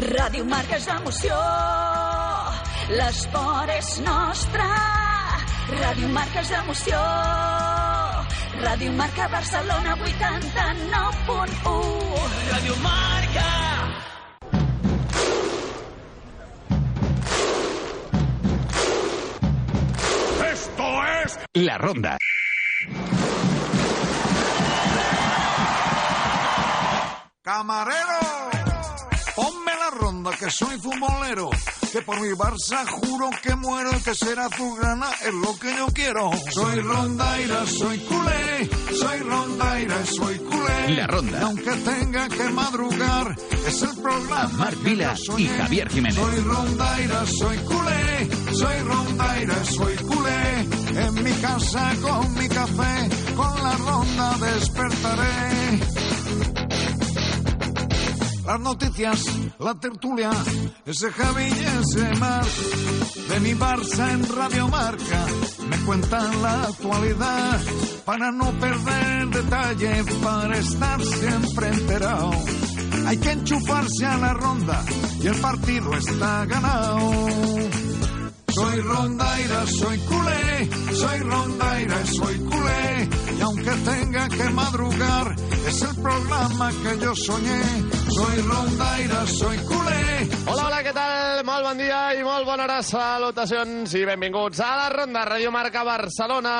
Ràdio Marca és emoció, l'esport és nostre. Ràdio Marca és emoció, Ràdio Marca Barcelona 89.1. Ràdio Marca. Esto es La Ronda. Camarero, ponme la ronda que soy futbolero, que por mi Barça juro que muero, que será azulgrana es lo que yo quiero. Soy rondaira, soy culé, soy rondaira, soy culé. La Ronda. Y aunque tenga que madrugar, es el programa. Que Vila y Javier Jiménez. Soy rondaira, soy culé, soy rondaira, soy culé. En mi casa con mi café, con la ronda despertaré. Las noticias, la tertulia, ese Javi y ese Mar. De mi Barça en Radio Marca, me cuentan la actualidad. Para no perder detalle, para estar siempre enterado. Hay que enchufarse a la ronda y el partido está ganado. Soy rondaira, soy culé, soy rondaira, soy culé. Y aunque tenga que madrugar, es el programa que yo soñé. Soy rondaira, soy culé. Hola, hola, què tal? Molt bon dia i molt bona hora. Salutacions i benvinguts a la Ronda Radio Marca Barcelona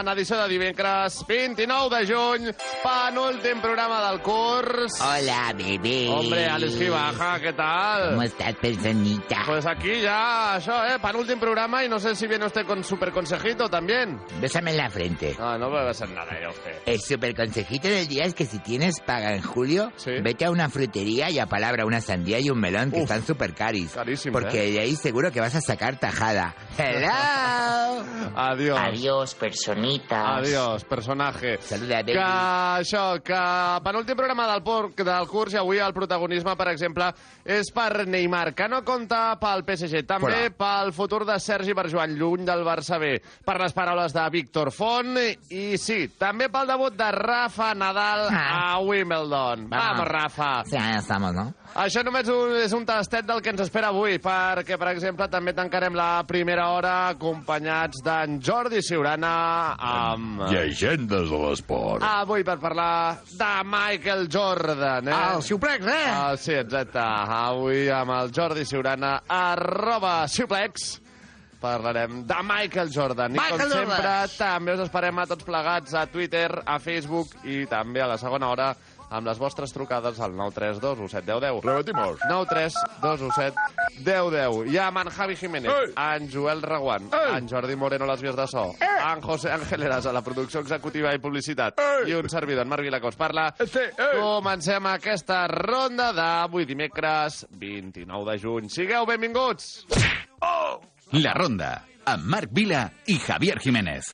en edició de dimecres 29 de juny, penúltim programa del curs. Hola, bebé. Hombre, Alex Gibaja, què tal? ¿Cómo estás, personita? Pues aquí ya, això, eh, penúltim programa y no sé si viene usted con super consejito también. Bésame en la frente. Ah, no puede ser nada ya usted. El super consejito del día es que si tienes paga en julio, Sí. vete a una frutería y apalabra una sandía y un melón que Uf. están super caris. Carísimos, Porque ¿eh? de ahí seguro que vas a sacar tajada. ¡Hello! Adiós. Adiós, personitas. Adiós, personatge. Saluda, baby. Que això, que penúltim programa del, por, del curs i avui el protagonisme, per exemple, és per Neymar, que no compta pel PSG, també Fora. pel futur de Sergi Barjuan, lluny del Barça B, per les paraules de Víctor Font, i sí, també pel debut de Rafa Nadal Ah. a Wimbledon. Vamos, Rafa. Sí, ya estamos, ¿no? Això només un, és un tastet del que ens espera avui, perquè, per exemple, també tancarem la primera hora acompanyats d'en Jordi Siurana amb... Llegendes de l'esport. Avui per parlar de Michael Jordan, eh? El Suplex, eh? Ah, sí, exacte. Avui amb el Jordi Siurana, arroba Suplex, parlarem de Michael Jordan. I Michael com Jordan. sempre, també us esperem a tots plegats a Twitter, a Facebook i també a la segona hora amb les vostres trucades al 932 171010. Repetimos. 93217 1010. I amb en Javi Jiménez, Ei. en Joel Reguant, Ei. en Jordi Moreno a les vies de so, en José Ángel Eras a la producció executiva i publicitat Ei. i un servidor, en Marc Vilacós, parla. Sí, ei. Comencem aquesta ronda d'avui dimecres 29 de juny. Sigueu benvinguts! La Ronda, amb Marc Vila i Javier Jiménez.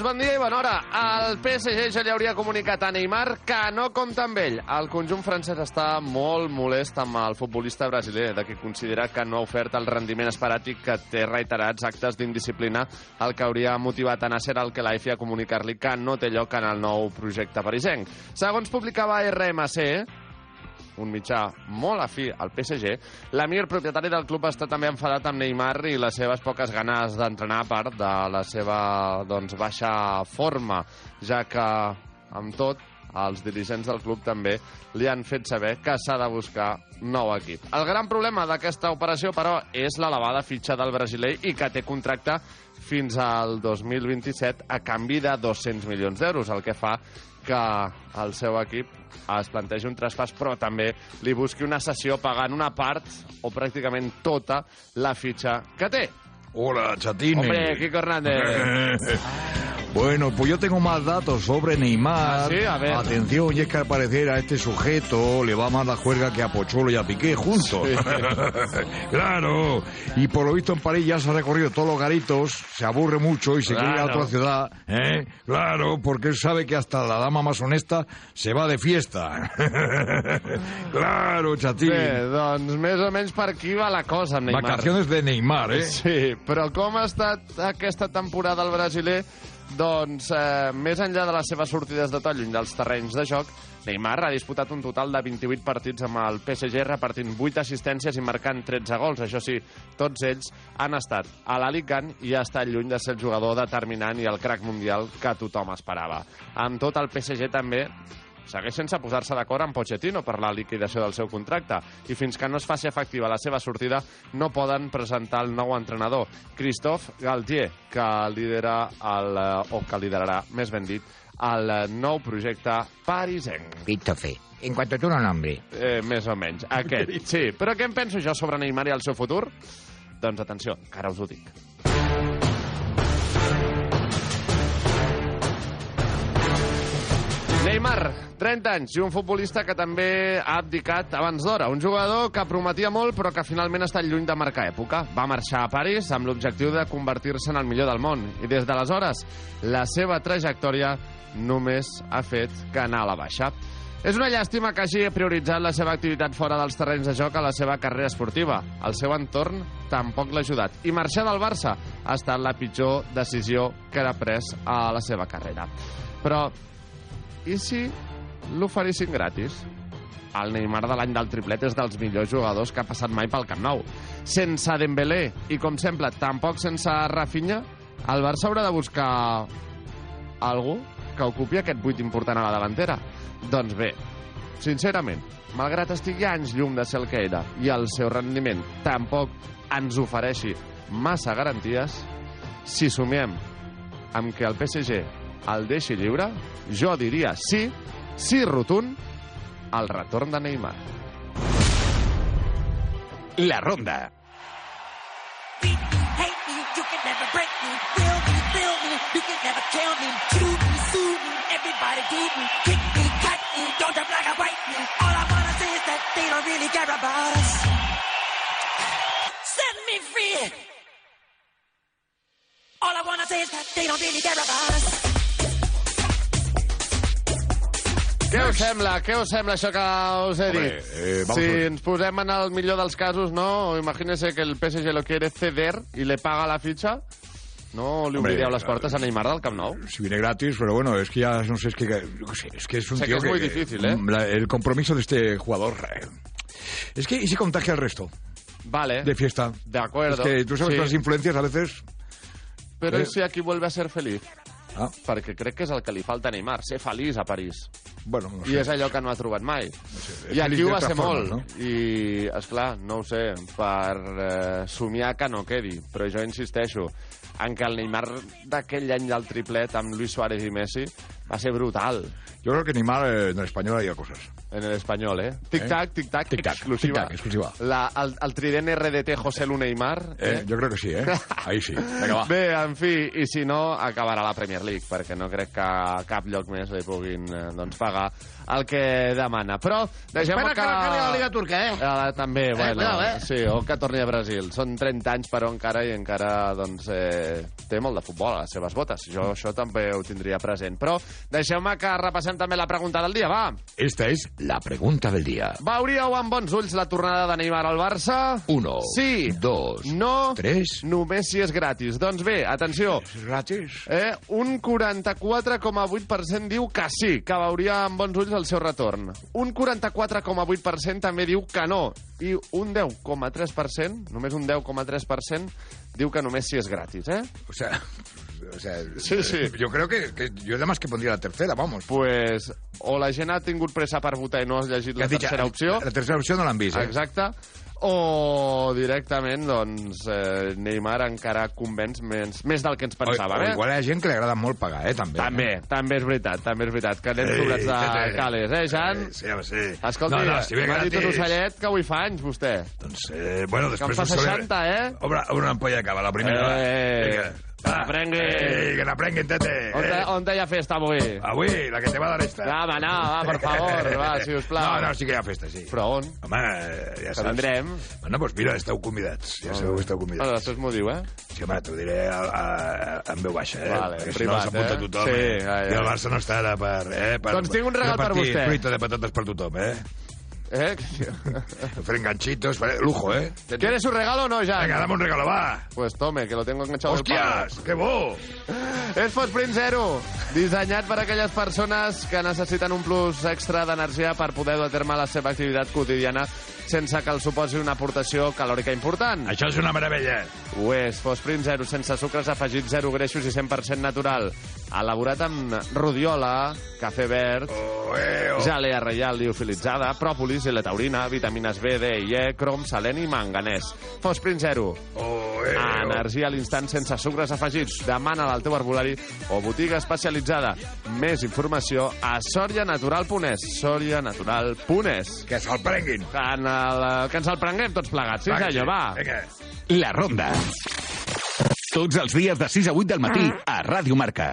Bé, doncs bon dia i bona hora. El PSG ja li hauria comunicat a Neymar que no compta amb ell. El conjunt francès està molt molest amb el futbolista brasiler, de que considera que no ha ofert el rendiment esperat i que té reiterats actes d'indisciplina, el que hauria motivat a Nasser al Khelaifi a comunicar-li que no té lloc en el nou projecte parisenc. Segons publicava RMC, un mitjà molt afí al PSG, l'Amir, propietari del club, està també enfadat amb Neymar i les seves poques ganes d'entrenar a part de la seva doncs, baixa forma, ja que, amb tot, els dirigents del club també li han fet saber que s'ha de buscar nou equip. El gran problema d'aquesta operació, però, és l'elevada fitxa del brasiler i que té contracte fins al 2027 a canvi de 200 milions d'euros, el que fa que el seu equip es plantegi un traspàs, però també li busqui una sessió pagant una part o pràcticament tota la fitxa que té. Hola, Chatini. Hombre, Kiko Hernández. Bueno, pues yo tengo más datos sobre Neymar. Ah, sí, a ver. Atención, y es que al parecer a este sujeto le va más la juerga que a Pocholo y a Piqué juntos. Sí. claro. Y por lo visto en París ya se ha recorrido todos los garitos, se aburre mucho y se quiere ir a Claro. otra ciudad. ¿eh? Claro, porque él sabe que hasta la dama más honesta se va de fiesta. claro, Chatini. Bé, doncs més o menys per aquí va la cosa Neymar. Vacaciones de Neymar, ¿eh? Sí, però com ha estat aquesta temporada el brasiler? Doncs, eh, més enllà de les seves sortides de to lluny dels terrenys de joc, Neymar ha disputat un total de 28 partits amb el PSG, repartint 8 assistències i marcant 13 gols. Això sí, tots ells han estat a l'Alicant i ha estat lluny de ser el jugador determinant i el crack mundial que tothom esperava. Amb tot, el PSG també segueix sense posar-se d'acord amb Pochettino per la liquidació del seu contracte i fins que no es faci efectiva la seva sortida no poden presentar el nou entrenador, Christophe Galtier, que lidera el, eh, o que liderarà, més ben dit, el eh, nou projecte parisenc. Christophe, en cuanto a tu no nombre. Eh, més o menys, aquest. Sí, però què en penso jo sobre Neymar i el seu futur? Doncs atenció, que ara us ho dic. Neymar, 30 anys, i un futbolista que també ha abdicat abans d'hora. Un jugador que prometia molt, però que finalment ha estat lluny de marcar època. Va marxar a París amb l'objectiu de convertir-se en el millor del món. I des d'aleshores, la seva trajectòria només ha fet que anar a la baixa. És una llàstima que hagi prioritzat la seva activitat fora dels terrenys de joc a la seva carrera esportiva. El seu entorn tampoc l'ha ajudat. I marxar del Barça ha estat la pitjor decisió que ha pres a la seva carrera. Però, i si l'oferissin gratis? El Neymar de l'any del triplet és dels millors jugadors que ha passat mai pel Camp Nou. Sense Dembélé i, com sempre, tampoc sense Rafinha, el Barça haurà de buscar algú que ocupi aquest buit important a la davantera. Doncs bé, sincerament, malgrat estigui anys llum de ser el que era i el seu rendiment tampoc ens ofereixi massa garanties, si sumiem amb que el PSG el deixi lliure, jo diria sí, sí rotund, al retorn de Neymar. La Ronda. All I wanna say is that they don't really care about us. Què us sembla? Què us sembla això que us he Hombre, dit? eh, vamos si a ens posem en el millor dels casos, ¿no? Imagínese que el PSG lo quiere ceder y le paga la ficha. ¿No le Hombre, obriríeu les portes a Neymar del Camp Nou? Si viene gratis, pero bueno, es que ya no sé, es que, yo qué sé, es, que es un Sé que tío es muy difícil, ¿eh? la- el compromiso de este jugador. eh, Es que, ¿y si contagia al resto Vale, de fiesta? de acuerdo. Es que tú sabes sí. que las influencias a veces... Però Eh. i si aquí vuelve a ser feliz? Ah, Perquè crec que és el que li falta a Neymar, ser feliç a París. bueno, no I sé. és allò que no ha trobat mai. sé, I aquí ho va ser formes, molt. no? I, és clar, no ho sé, per eh, somiar que no quedi. Però jo insisteixo en que el Neymar d'aquell any del triplet amb Luis Suárez i Messi va ser brutal Yo creo que Neymar eh, en el español haría cosas. en el espanyol, eh? Tic-tac, tic-tac, Tic-tac, exclusiva. tic-tac, exclusiva. La, el, el trident RDT José Lu Neymar. Eh, Yo creo que sí, ¿eh? Ahí sí. Venga, va. Bé, en fi, i si no, acabarà la Premier League, perquè no crec que a cap lloc més li puguin eh, doncs, pagar el que demana. Però deixem Espera que no acabi la Liga Turca, eh? Eh, també, bueno, cuidao, eh? sí, o que torni a Brasil. Són 30 anys, però encara i encara doncs, eh, té molt de futbol a les seves botes. Jo això també ho tindria present. Però deixeu-me que repassem també la pregunta del dia, va. Esta es la pregunta del día. Veuríeu amb bons ulls la tornada de Neymar al Barça? Uno, Sí. dos, No. tres. Només si és gratis. Doncs bé, atenció. ¿Es gratis? Eh, un 44,8% diu que sí, que veuria amb bons ulls el seu retorn. Un 44,8% també diu que no. I un 10,3%, només un 10,3%, diu que només si és gratis, eh? O sea, o sea, Sí, sí. Yo creo que, que yo además que pondría la tercera, vamos. Pues o la gent ha tingut pressa per votar i no has llegit la tercera opció, La tercera opció no l'han vist, eh? exacte, o directament, doncs, eh, Neymar encara convenç més, més del que ens pensàvem, o eh? igual hi ha gent que li agrada molt pagar, eh, també. També, també és veritat, també és veritat, que anem sobrats de tete. cales, eh, Jan? Sí, home, sí. Escolti, no, no, si m'ha dit un ocellet que avui fa anys, vostè. Doncs, eh, bueno, Que en després... fa ho celebra- 60, eh? Obre, obre una ampolla de cava, la primera. va. Eh, Vinga. Que n'aprengui. Ei, que n'aprenguin, tete. On, Eh, on hi ha festa avui? Avui, la que te va dar esta. Va, home, no, va, per favor, va, si us plau. No, no, sí que hi ha festa, sí. Però on? Home, eh, ja Que saps. vindrem. Bueno, doncs mira, esteu convidats. Ja sabeu que esteu Bueno, convidats. després m'ho diu, eh? Sí, home, t'ho diré a, a, a, en veu baixa, eh? Vale, Perquè si privat, no s'apunta eh? tothom, Sí, eh? ja, ja. I el Barça no està ara per... Eh, per Doncs tinc un regal per repartir vostè. fruita de patates per tothom, eh? Eh? Fer enganchitos, faré- lujo, eh? ¿Quieres su regalo o no, Jan? Venga, dame un regalo, va. Pues tome, que lo tengo enganchado ¡Hostias! ¡Qué bo! És Fosprint Zero, dissenyat per a aquelles persones que necessiten un plus extra d'energia per poder dur a terme la seva activitat quotidiana sense que els suposi una aportació calòrica important. Això és una meravella. Ho és, Fosprint Zero, sense sucres afegits, zero greixos i 100% natural. Elaborat amb rodiola, cafè verd, Oh, eh, oh. gelea reial liofilitzada, pròpolis i la taurina, vitamines B, D i E, crom, seleni i manganès. Fosprint Zero, Oh, eh, oh. energia a l'instant sense sucres afegits. Demana-la al teu arbolari o botiga especialitzada. Més informació a sorianatural.es. sorianatural.es. Que se'l prenguin. Que, el, que ens el prenguem tots plegats. Sí, senyor, va. Vinga. La Ronda. Tots els dies de 6 a 8 del matí a Ràdio Marca.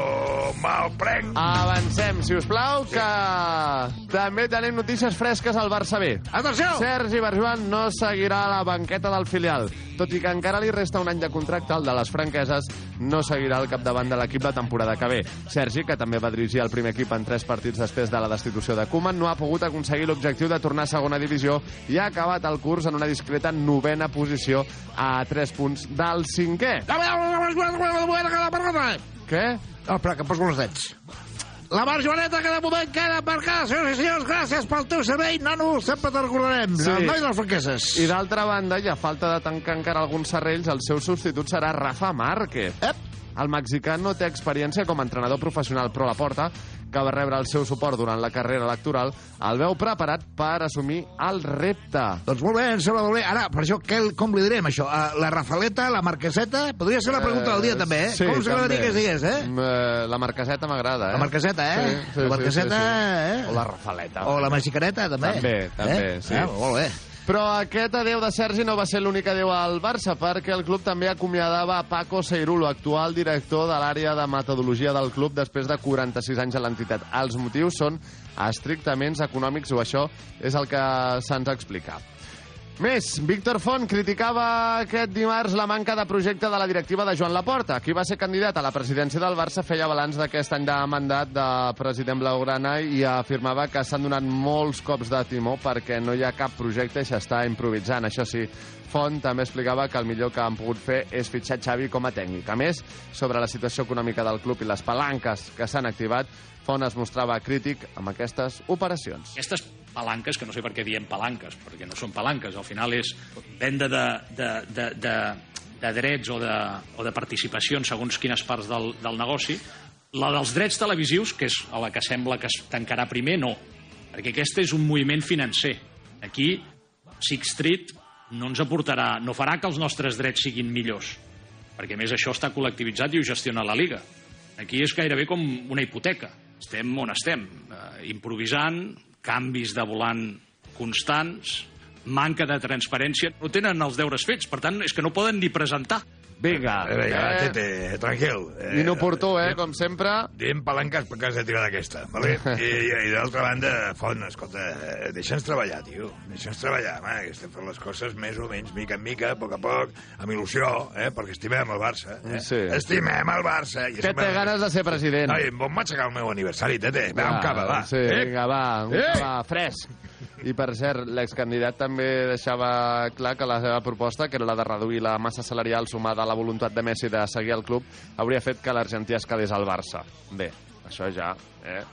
Me'l prenc. Avancem, si us plau, que també tenim notícies fresques al Barça B. Atenció! Sergi Barjuan no seguirà a la banqueta del filial. Tot i que encara li resta un any de contracte, el de les franqueses no seguirà al capdavant de l'equip la temporada que ve. Sergi, que també va dirigir el primer equip en tres partits després de la destitució de Koeman, no ha pogut aconseguir l'objectiu de tornar a segona divisió i ha acabat el curs en una discreta novena posició a tres punts del cinquè. Què? No, espera, que em poso els dents. La Mar Joaneta, que de moment queda marcada. Senyors i senyors, gràcies pel teu servei, nano. Sempre te'n recordarem. Sí. Sí. El noi de les franqueses. I d'altra banda, i a falta de tancar encara alguns serrells, el seu substitut serà Rafa Márquez. Ep. El mexicà no té experiència com a entrenador professional, però la porta, que va rebre el seu suport durant la carrera electoral, el veu preparat per assumir el repte. Doncs molt bé, em sembla molt bé. Ara, per això, què, com li direm, això? Uh, la Rafaleta, la Marqueseta... Podria ser la pregunta del dia, també, eh? Sí, com s'agradaria que es digués, eh? Mm, eh, La marqueseta m'agrada, eh? La Marqueseta, eh? Sí, sí, la Marqueseta, sí, sí. eh? O la Rafaleta. O la mexicaneta, també. També, també, eh? sí. Ah, molt bé. Però aquest adeu de Sergi no va ser l'únic adeu al Barça, perquè el club també acomiadava a Paco Seirulo, actual director de l'àrea de metodologia del club després de 46 anys a l'entitat. Els motius són estrictament econòmics, o això és el que se'ns explica. Més, Víctor Font criticava aquest dimarts la manca de projecte de la directiva de Joan Laporta. Qui va ser candidat a la presidència del Barça feia balanç d'aquest any de mandat de president blaugrana i afirmava que s'han donat molts cops de timó perquè no hi ha cap projecte i s'està improvisant. Això sí, Font també explicava que el millor que han pogut fer és fitxar Xavi com a tècnic. A més, sobre la situació econòmica del club i les palanques que s'han activat, Font es mostrava crític amb aquestes operacions. Aquestes palanques, que no sé per què diem palanques, perquè no són palanques, al final és venda de, de, de, de, de drets o de, o de participacions segons quines parts del, del negoci. La dels drets televisius, que és a la que sembla que es tancarà primer, no, perquè aquest és un moviment financer. Aquí, Six Street no ens aportarà, no farà que els nostres drets siguin millors, perquè més això està col·lectivitzat i ho gestiona la Liga. Aquí és gairebé com una hipoteca. Estem on estem, eh, improvisant, canvis de volant constants, manca de transparència. No tenen els deures fets, per tant, és que no poden ni presentar. Vinga. Eh, vinga, Eh. tete, tranquil. Eh, Inoportú, eh, com sempre. Diem palanques perquè has de tirar d'aquesta, vale? I, i, i d'altra banda, Font, escolta, eh, deixa'ns treballar, tio. Deixa'ns treballar, home, que estem fent les coses més o menys, mica en mica, a poc a poc, amb il·lusió, eh? Perquè estimem el Barça. Eh? Sí. Estimem el Barça. I Que estimem- té ganes de ser president. Ai, em vol matxacar el meu aniversari, tete. Va, un cava, va. Sí, Eh? vinga, va, un Eh? cava fresc. I, per cert, l'excandidat també deixava clar que la seva proposta, que era la de reduir la massa salarial sumada a la voluntat de Messi de seguir el club, hauria fet que l'Argentí es quedés al Barça. Bé, això ja, eh?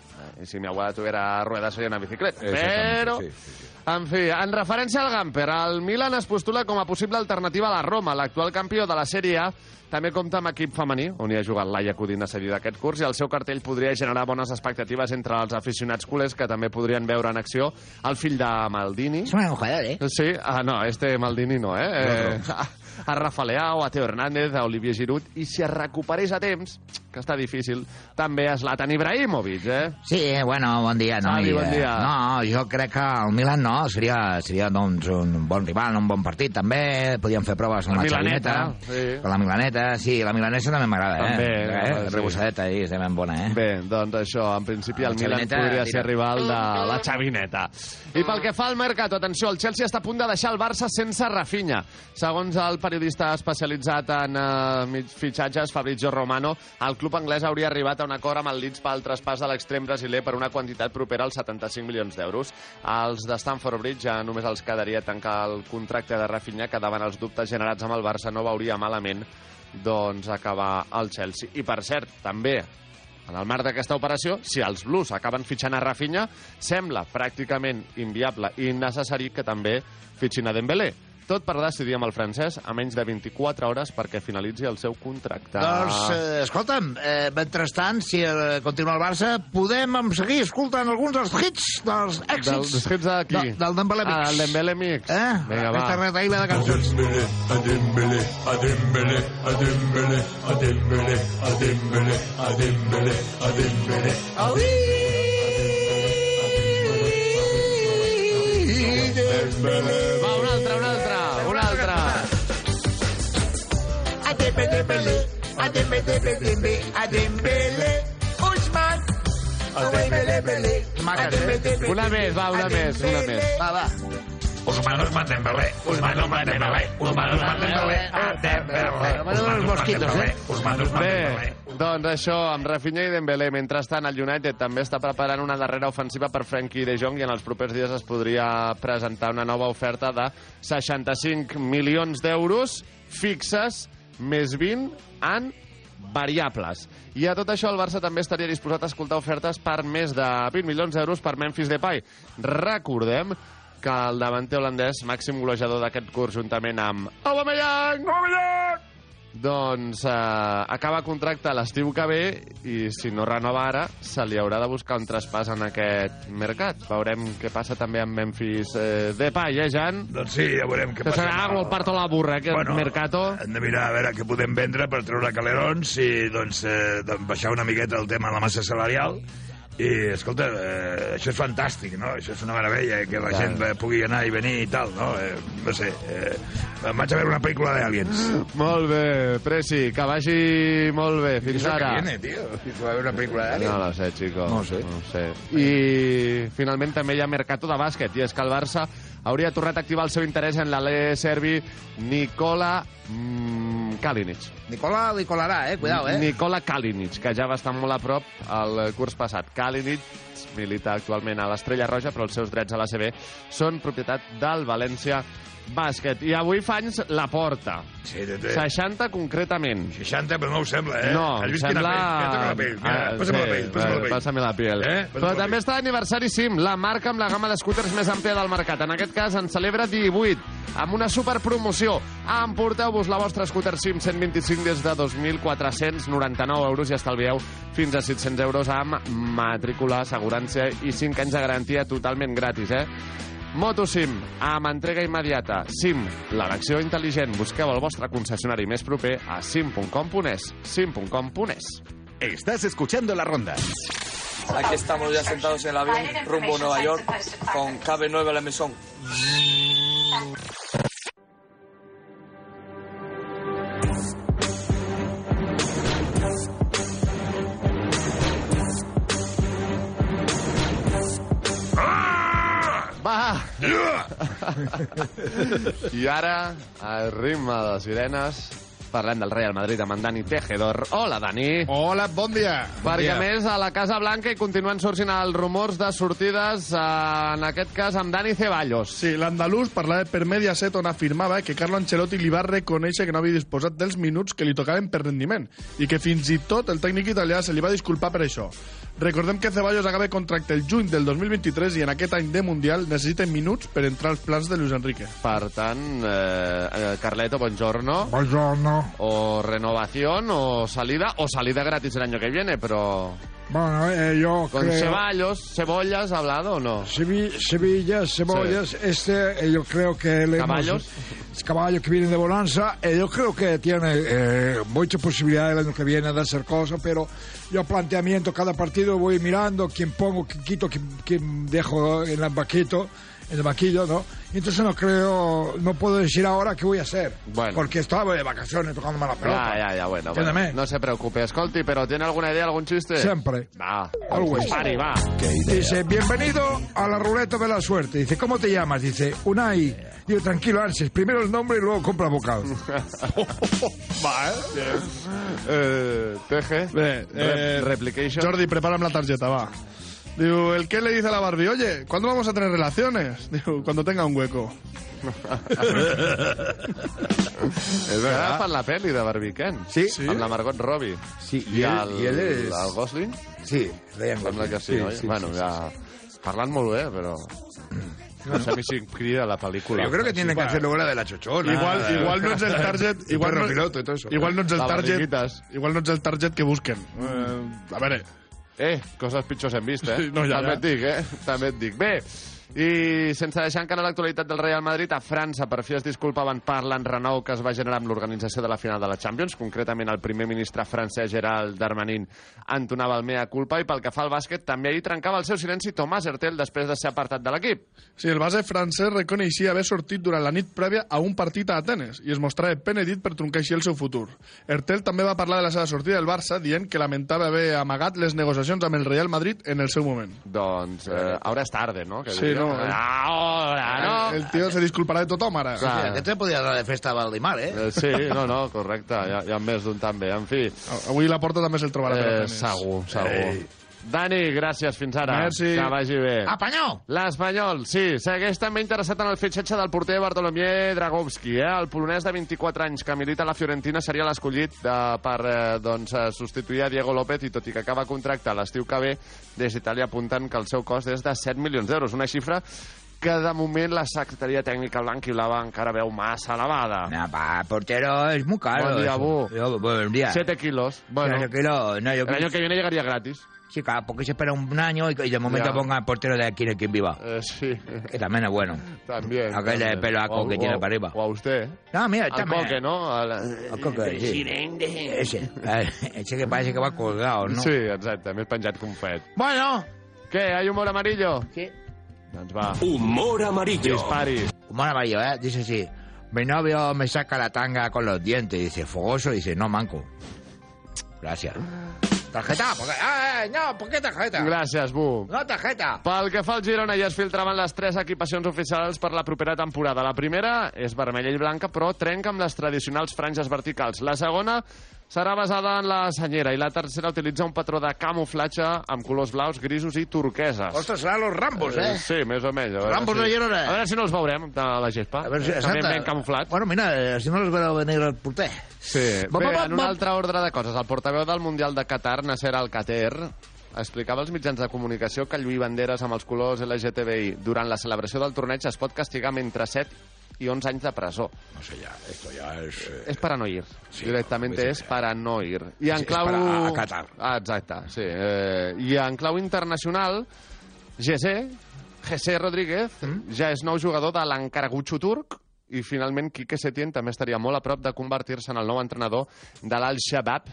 I si mi abuela tuviera ruedas seria una bicicleta. Però... sí, sí, En fi, en referència al Gamper, el Milan es postula com a possible alternativa a la Roma, l'actual campió de la Sèrie A, també compta amb equip femení, on hi ha jugat Laia Codina cedida aquest curs, i el seu cartell podria generar bones expectatives entre els aficionats culers que també podrien veure en acció el fill de Maldini. Es un jugador, ¿eh? Sí, ah, no, este Maldini no, eh? eh a Rafa Leao, a Teo Hernández, a Olivier Giroud, i si es recuperés a temps, que està difícil, també a Zlatan Ibrahimovic, eh? Sí, bueno, bon dia. No, Xavi, I, bon eh, dia. No, jo crec que el Milan no, seria, seria doncs, un bon rival, un bon partit també, podíem fer proves amb La la, Milaneta, sí. Con la Milaneta, sí, la Milanesa també m'agrada, eh? També, eh? home, sí. Rebossadeta ahí, és de ben bona, eh? Bé, doncs això, en principi el La Milan Xavineta, podria tira. ser rival de la Xavineta. I pel que fa al mercat, atenció, el Chelsea està a punt de deixar el Barça sense Rafinha. Segons el periodista especialitzat en mig fitxatges, Fabrizio Romano, el club anglès hauria arribat a un acord amb el Leeds pel traspàs de l'extrem brasiler per una quantitat propera als 75 milions d'euros. Els de Stamford Bridge ja només els quedaria tancar el contracte de Rafinha, que davant els dubtes generats amb el Barça no veuria malament doncs acabar al Chelsea. I per cert, també en el marc d'aquesta operació, si els Blues acaben fitxant a Rafinha, sembla pràcticament inviable i innecessari que també fitxin a Dembélé. Tot per decidir amb el francès a menys de 24 hores perquè finalitzi el seu contracte. Doncs, eh, escolta'm, eh, mentrestant, si eh, continua el Barça, podem em seguir escoltant alguns dels hits, dels èxits... Dels hits d'aquí. De, del Dembélé Mix. Ah, el Dembélé Mix. Eh? Vinga, va. Aquesta retaïla de cançons. Adembele, Adembele, Adembele, Adembele, Adembele, Adembele, Adembele. Va, un altre, un altre, un altre. Adembele, Adembele, Adembele, Usman. Adembele, Adembele. Una més, va, una més, una més. Va, va. Usman Usman Dembélé, Usman Usman Dembélé, Usman Usman Dembélé, Dembélé, Usman mosquitos, eh? Usman Usman Dembélé. Doncs això, amb Rafinha i Dembélé. Mentrestant, el United també està preparant una darrera ofensiva per Frenkie de Jong i en els propers dies es podria presentar una nova oferta de 65 milions d'euros fixes més 20 en variables. I a tot això el Barça també estaria disposat a escoltar ofertes per més de 20 milions d'euros per Memphis Depay. Recordem que el davanter holandès, màxim golejador d'aquest curs, juntament amb Aubameyang, Aubameyang, doncs eh, acaba contracte l'estiu que ve i si no renova ara se li haurà de buscar un traspàs en aquest mercat. Veurem què passa també amb Memphis eh, Depay, eh, Jan? Doncs sí, ja veurem què Que passa. serà algo el parto a la burra, aquest Bueno, mercato. Hem de mirar a veure què podem vendre per treure calerons i doncs, eh, doncs baixar una miqueta el tema de la massa salarial i, escolta, eh, això és fantàstic, no? Això és una meravella, que la gent eh, pugui anar i venir i tal, no? Eh, no sé, eh, em vaig a veure una pel·lícula d'aliens. Molt bé, Preci, que vagi molt bé. Fins Eso que ara. viene, tío. Si va a ver una película de aliens. No lo sé, chico. No ho sé. No ho sé. I finalment també hi ha mercato de bàsquet, i és que el Barça hauria tornat a activar el seu interès en l'alè serbi Nikola mm, Kalinic. Nicola li colarà, eh? Cuidao, eh? Nikola Kalinic, que ja va estar molt a prop el curs passat. Kalinic milita actualment a l'Estrella Roja, però els seus drets a l'ACB són propietat del València bàsquet. I avui fa anys la porta. Sí, té, té. 60 concretament. 60, però no ho sembla, eh? No, Has vist sembla... quina pell? Mira, toca la pell. Mira, Ah, la sí, pell, passa'm la pell. Passa-me la pell. Eh? Però la també està d'aniversari SIM, la marca amb la gamma d'escúters més àmplia del mercat. En aquest cas en celebra 18, amb una superpromoció. Emporteu-vos la vostra scooter SIM 125 des de 2.499 euros i estalvieu fins a 700 euros amb matrícula, assegurança i 5 anys de garantia totalment gratis, eh? MotoSim, amb entrega immediata. SIM, l'elecció intel·ligent. Busqueu el vostre concessionari més proper a sim.com.es. sim.com.es. Estás escuchando la ronda. Aquí estamos ya sentados en el avión rumbo a Nueva York con KB9 La Maison. I ara, al ritme de les sirenes, parlem del Real Madrid amb en Dani Tejedor. Hola, Dani. Hola, bon dia. Bon Perquè, dia. a més, a la Casa Blanca hi continuen sorgint els rumors de sortides, eh, en aquest cas amb Dani Ceballos. Sí, l'andalús parlava per Mediaset on afirmava que Carlo Ancelotti li va reconèixer que no havia disposat dels minuts que li tocaven per rendiment i que fins i tot el tècnic italià se li va disculpar per això. Recordem que Ceballos acaba contracte el juny del 2023 i en aquest any de Mundial necessita minuts per entrar als plans de Luis Enrique. Per tant, eh, eh, Carleto, buongiorno. Buongiorno. O renovación, o salida, o salida gratis el año que viene, pero... Bueno, eh, yo Con creo... Ceballos, Cebollas, ¿ha hablado o no? Sevi- Sevilla, Cebollas, este eh, yo creo que le hemos- Caballos. caballo que viene de Bonanza, eh, yo creo que tiene eh, mucha posibilidad el año que viene de hacer cosas, pero yo planteamiento cada partido voy mirando quién pongo, quién quito, quién, quién dejo en el vaquito, en el vaquillo, ¿no? Entonces no creo, no puedo decir ahora qué voy a hacer, Bueno. porque estaba de vacaciones tocándome la pelota. Ya, ya, ya, bueno, bueno, no se preocupe. Escolti, pero ¿tiene alguna idea, algún chiste? Siempre. Va, Always. dispari, va. Dice, bienvenido a la ruleta de la suerte. Dice, ¿cómo te llamas? Dice, Unai. Digo, tranquilo, Anses, primero el nombre y luego compra bocados. Va, eh? Eh, Teje, Bé, eh, Rep- replication. Jordi, prepárame la tarjeta, va. Digo, ¿el qué le dice a la Barbie? Oye, ¿cuándo vamos a tener relaciones? Digo, cuando tenga un hueco. És verdad, fan la pel·li de Barbie Ken. Sí. Amb la Margot Robbie. Sí, I, i ell- el, i ell és- el Gosling? Sí, Ryan Gosling. que sí, Sí, oi? sí, bueno, sí, ja... Parlant molt bé, però... No sé a mi si crida la pel·lícula. Yo creo que tienen que Va. hacer luego la de la chochona. Igual, igual no es el target... Igual no, piloto y todo eso. igual no es el target... Igual no es el target que busquen. Eh, a veure, Eh, coses pitjors hem vist, eh? Sí, no, ja, També ja. et dic, eh? També et dic. Bé, i sense deixar encara l'actualitat del Real Madrid, a França per fi es disculpaven per l'enrenou que es va generar amb l'organització de la final de la Champions. Concretament, el primer ministre francès Gerald Darmanin entonava el mea culpa i pel que fa al bàsquet també ahir trencava el seu silenci Tomàs Hertel després de ser apartat de l'equip. Sí, el base francès reconeixia haver sortit durant la nit prèvia a un partit a Atenes i es mostrava penedit per truncar així el seu futur. Ertel també va parlar de la seva sortida del Barça dient que lamentava haver amagat les negociacions amb el Real Madrid en el seu moment. Doncs eh, ahora es tarde, no? Que Sí. No. Ahora, no? El tio se disculparà de tothom ara. Clar. Sí, aquest se podia anar de festa a Valdemar, eh? Eh, Sí, no, no, correcte. Hi ha, hi ha més d'un també. En fi, Avui la porta també se'l trobarà per eh, segur, segur. Ei. Dani, gràcies, fins ara. Merci. Que vagi bé. Apanyó! L'Espanyol, sí, segueix també interessat en el fitxatge del porter Bartolomé Dragowski. Eh? El polonès de 24 anys que milita a la Fiorentina seria l'escollit de, per eh, doncs, eh, substituir a Diego López i tot i que acaba contracte l'estiu que ve, des d'Itàlia apunten que el seu cost és de 7 milions d'euros, una xifra que de moment la secretaria tècnica blanca i blava encara veu massa elevada. No, pa, portero es muy caro. Buen día. Bu. Yo, buen día. 7 kilos. Bueno, Siete kilos. No, yo el año que viene llegaría gratis. Sí, claro, porque se espera un año y, y de momento Ya. pongan portero de aquí en el quien viva. Eh, sí, Que también es bueno. también. Aquel de pelo aco O- que o- tiene para arriba. O a usted. No, mira, Al también. coque, ¿no? A la- El coque, sí. Ese. Eh, Ese que parece que va colgado, ¿no? Sí, exacte, més penjat que un fet. Bueno. Què, hay humor amarillo? Sí. Doncs va. Humor amarillo. Dispari. Humor amarillo, ¿eh? Dice así. Mi novio me saca la tanga con los dientes. Dice, fogoso. Dice, no, manco. Gracias. Tarjeta, porque... Ah, eh, no, ¿por qué tarjeta? Gràcies, Bu. No, tarjeta. Pel que fa al Girona, ja es filtraven les tres equipacions oficials per la propera temporada. La primera és vermella i blanca, però trenca amb les tradicionals franges verticals. La segona serà basada en la senyera i la tercera utilitza un patró de camuflatge amb colors blaus, grisos i turqueses. Ostres, seran los Rambos, eh? Sí, més o menys. A veure Rambos si, de Girona. A veure si no els veurem de la gespa. A ver si... També exacte. ben camuflats. Bueno, mira, eh, si no los verá venir el porter. Sí. Va, Bé, va, va, en un va. altre ordre de coses, el portaveu del Mundial de Qatar, Nasser Al-Qater, explicava als mitjans de comunicació que lluir banderes amb els colors LGTBI durant la celebració del torneig es pot castigar amb entre 7 i 11 anys de presó. No sé, ya, esto ya es... eh, És para no ir. Sí, Directament no, és para no ir. I en És- és clau... per a- Qatar. Ah, exacte, sí. Eh, I en clau internacional, Gessé, José Rodríguez, Mm. ja és nou jugador de l'Ankaragutxo turc i finalment Quique Setién també estaria molt a prop de convertir-se en el nou entrenador de l'Al-Shabaab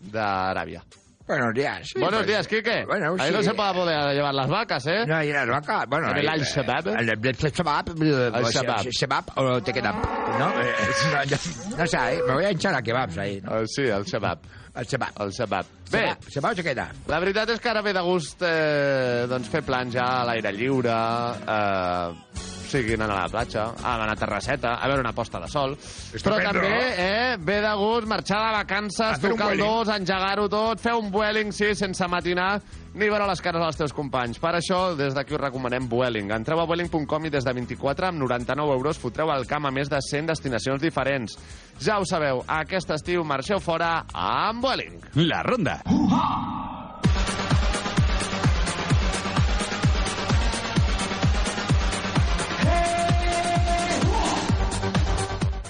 d'Aràbia. Buenos días. sí, Buenos pues, días, Quique. Bueno, Ahí sí. no se va a poder llevar las vacas, ¿eh? No, y las vacas, bueno... En el Al-Shabaab. El Al-Shabaab. eh, Al-Shabaab. Shabaab o Tequedap, ¿no? Eh, no, sé, eh, me voy a hinchar a kebabs ahí, ¿no? Sí, el Shabab. El Shabaab. El Shabab. Bé, Shabaab o Tequedap. La veritat és que ara ve de gust eh, doncs fer plans ja a l'aire lliure, eh, sigui anar a la platja, a una terrasseta, a veure una posta de sol. Però Estupendo. també eh, ve de gust marxar de vacances, tocar el vueling. dos, engegar-ho tot, fer un Vueling, sí, sense matinar, ni veure les cares dels teus companys. Per això, des d'aquí us recomanem Vueling. Entreu a Vueling.com i des de 24 amb 99 euros fotreu al camp a més de 100 destinacions diferents. Ja ho sabeu, aquest estiu marxeu fora amb Vueling. La ronda.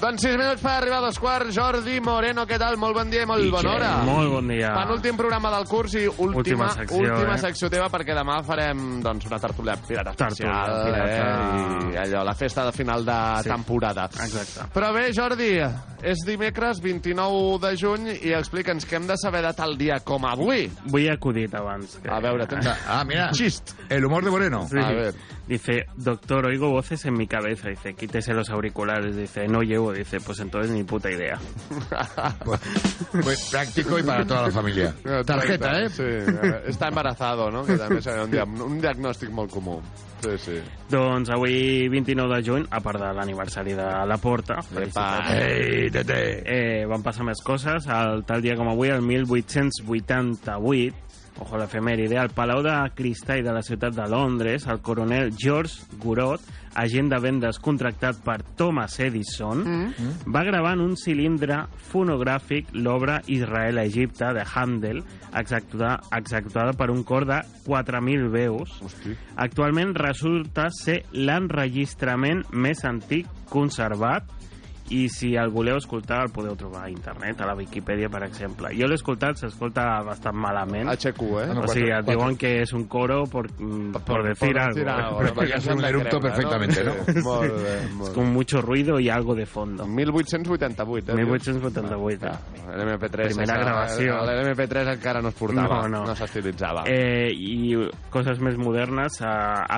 Doncs 6 minuts per arribar a dos quarts. Jordi Moreno, què tal? Molt bon dia i molt bona hora. Molt bon dia. Penúltim programa del curs i última, Última secció, última eh? secció teva, perquè demà farem doncs, una tertúlia pirata Tertúlia especial. pirata. Eh? I allò, la festa de final de Sí. temporada. Exacte. Però bé, Jordi, és dimecres 29 de juny i explica'ns què hem de saber de tal dia com avui. Vull acudit abans. Que... A veure, tens... Ah, mira. Chist. El humor de Moreno. Sí. A ver. Dice, doctor, oigo voces en mi cabeza. Dice, quítese los auriculares. Dice, no llevo. Dice, pues entonces ni puta idea. Pues práctico y para toda la familia. Tarjeta, ¿eh? Sí, està embarazado, no? Que també seria un, dia, un diagnòstic molt comú. Sí, sí. Doncs avui, 29 de juny, a part de l'aniversari de la Porta. Ei, tete. eh, van passar més coses. El tal dia com avui, el 1888, ojo l'efemèride, al Palau de Cristall de la ciutat de Londres, el coronel George Gurot, agent de vendes contractat per Thomas Edison, Mm. va gravar en un cilindre fonogràfic l'obra Israel-Egipte de Handel, executada, executada per un cor de 4.000 veus. Hosti. Actualment resulta ser l'enregistrament més antic conservat i si el voleu escoltar el podeu trobar a internet, a la Viquipèdia, per exemple. Jo l'he escoltat, s'escolta bastant malament. HQ, eh? O sigui, et diuen que és un coro por, mm, por decir algo. Pero podría ser un erupto perfectamente, ¿no? Sí, molt bé, molt con mucho ruido y algo de fondo. 1888, eh? 1888. L'MP3. Primera gravació. L'MP3 encara no es portava, No, no. no s'estilitzava. Eh, I coses més modernes, eh,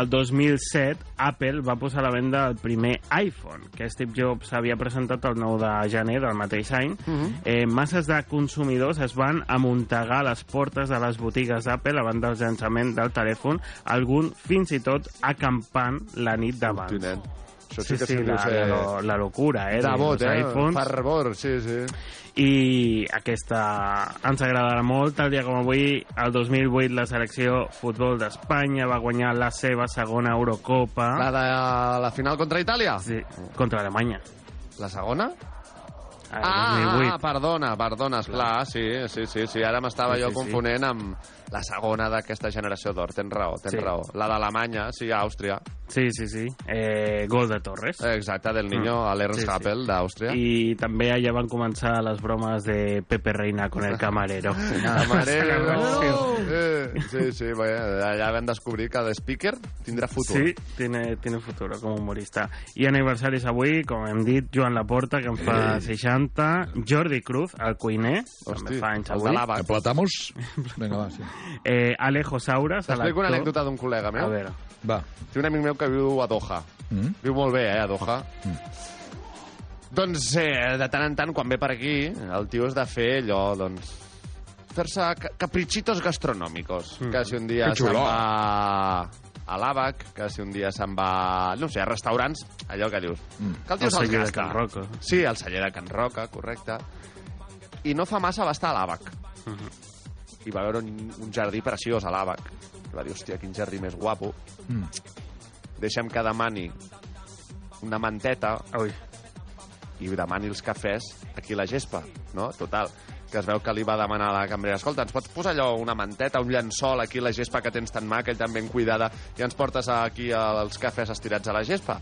el 2007 Apple va posar a la venda el primer iPhone, que Steve Jobs havia presentat el 9 de gener del mateix any. Mhm. eh, masses de consumidors es van amuntegar a les portes de les botigues d'Apple abans del llançament del telèfon, algun fins i tot acampant la nit d'abans. Això Sí, que sí, deu la, ser la, la locura, eh? de los eh? iPhones. Fervor, sí, sí. i aquesta ens agradarà molt tal dia com avui, el 2008 la selecció futbol d'Espanya va guanyar la seva segona Eurocopa La de la final contra Itàlia? sí, contra Alemanya La segona? Ah, 2008 ah, perdona, perdona, esclar, sí, sí, sí, sí, ara m'estava Sí, jo sí, sí. confonent amb la segona d'aquesta generació d'or, tens raó, tens Sí. raó. La d'Alemanya, sí, Àustria. sí, sí, sí eh, gol de Torres Exacte, del niño mm. Ernst Sí, sí. Happel d'Àustria. i també allà van començar les bromes de Pepe Reina con el camarero Camarero. Eh, sí, sí, bé, allà vam descobrir que l'speaker tindrà futur. Sí, tiene, tiene futuro como humorista. I aniversaris avui, com hem dit, Joan Laporta, que en fa 60, Jordi Cruz, el cuiner, també fa anys el avui. de l'àbac. ¿Aplatamos? Venga, va, sí eh, Alejo Saura. T'explico una anècdota d'un col·lega meu. A veure. Va. Té un amic meu que viu a Doha. Mm? Viu molt bé, eh, a Doha. Mm. Doncs eh, de tant en tant, quan ve per aquí, el tio és de fer allò, doncs, fer-se caprichitos gastronòmicos. Mm. Que si un dia se'n va a l'Àbac, que si un dia se'n va, no sé, a restaurants, allò que dius. Mm. Que el el celler se de Can Roca. Sí, el celler de Can Roca, correcte. I no fa massa va estar a l'Àbac. Mm -hmm i va veure un, un jardí preciós a l'Àbac. Va dir, hòstia, quin jardí més guapo. Mm. Deixa'm que demani una manteta Ui. i demani els cafès aquí a la gespa, no? Total, que es veu que li va demanar a la cambrera escolta, ens pots posar allò, una manteta, un llençol aquí la gespa que tens tan maca i tan ben cuidada i ens portes aquí els cafès estirats a la gespa?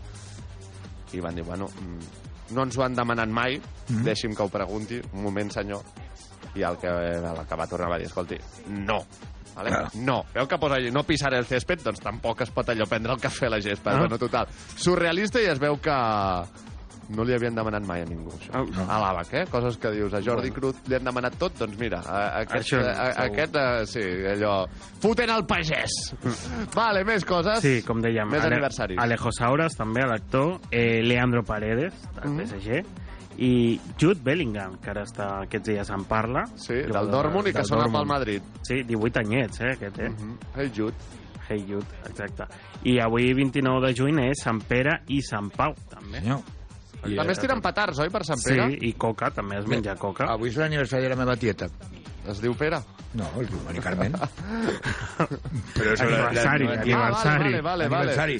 I van dir, bueno, mm, no ens ho han demanat mai, mm -hmm. deixi'm que ho pregunti, un moment, senyor, i el que, el que va tornar va dir, escolti, no, Vale? Claro. No. Veu que posa no pisar el césped? Doncs tampoc es pot allò prendre el cafè a la gespa. Ah. No? Bueno, total. Surrealista i es veu que no li havien demanat mai a ningú, això. Oh, no. A l'Àbac, eh? Coses que dius, a Jordi bueno. Cruz li han demanat tot, doncs mira, a, a aquest, això, a, a, aquest a, sí, allò... Foten el pagès! vale, més coses. Sí, com dèiem. Més Ale aniversaris. Alejo Sauras, també, l'actor. Eh, Leandro Paredes, del mm -hmm. PSG i Jude Bellingham, que ara està, aquests dies en parla. Sí, del del Dortmund i que sona pel Madrid. Sí, 18 anyets, eh, aquest, eh? Mm -hmm. Hey Jude. Hey Jude, exacte. I avui, 29 de juny, és Sant Pere i Sant Pau, també. Senyor. I també es tiren petards, oi, per Sant Pere? Sí, i coca, també es menja coca. Avui és l'aniversari de la meva tieta. Es diu Pere? No, es diu Mari Carmen. Però és aniversari, la... aniversari. Ah, vale, vale, vale. Aniversari.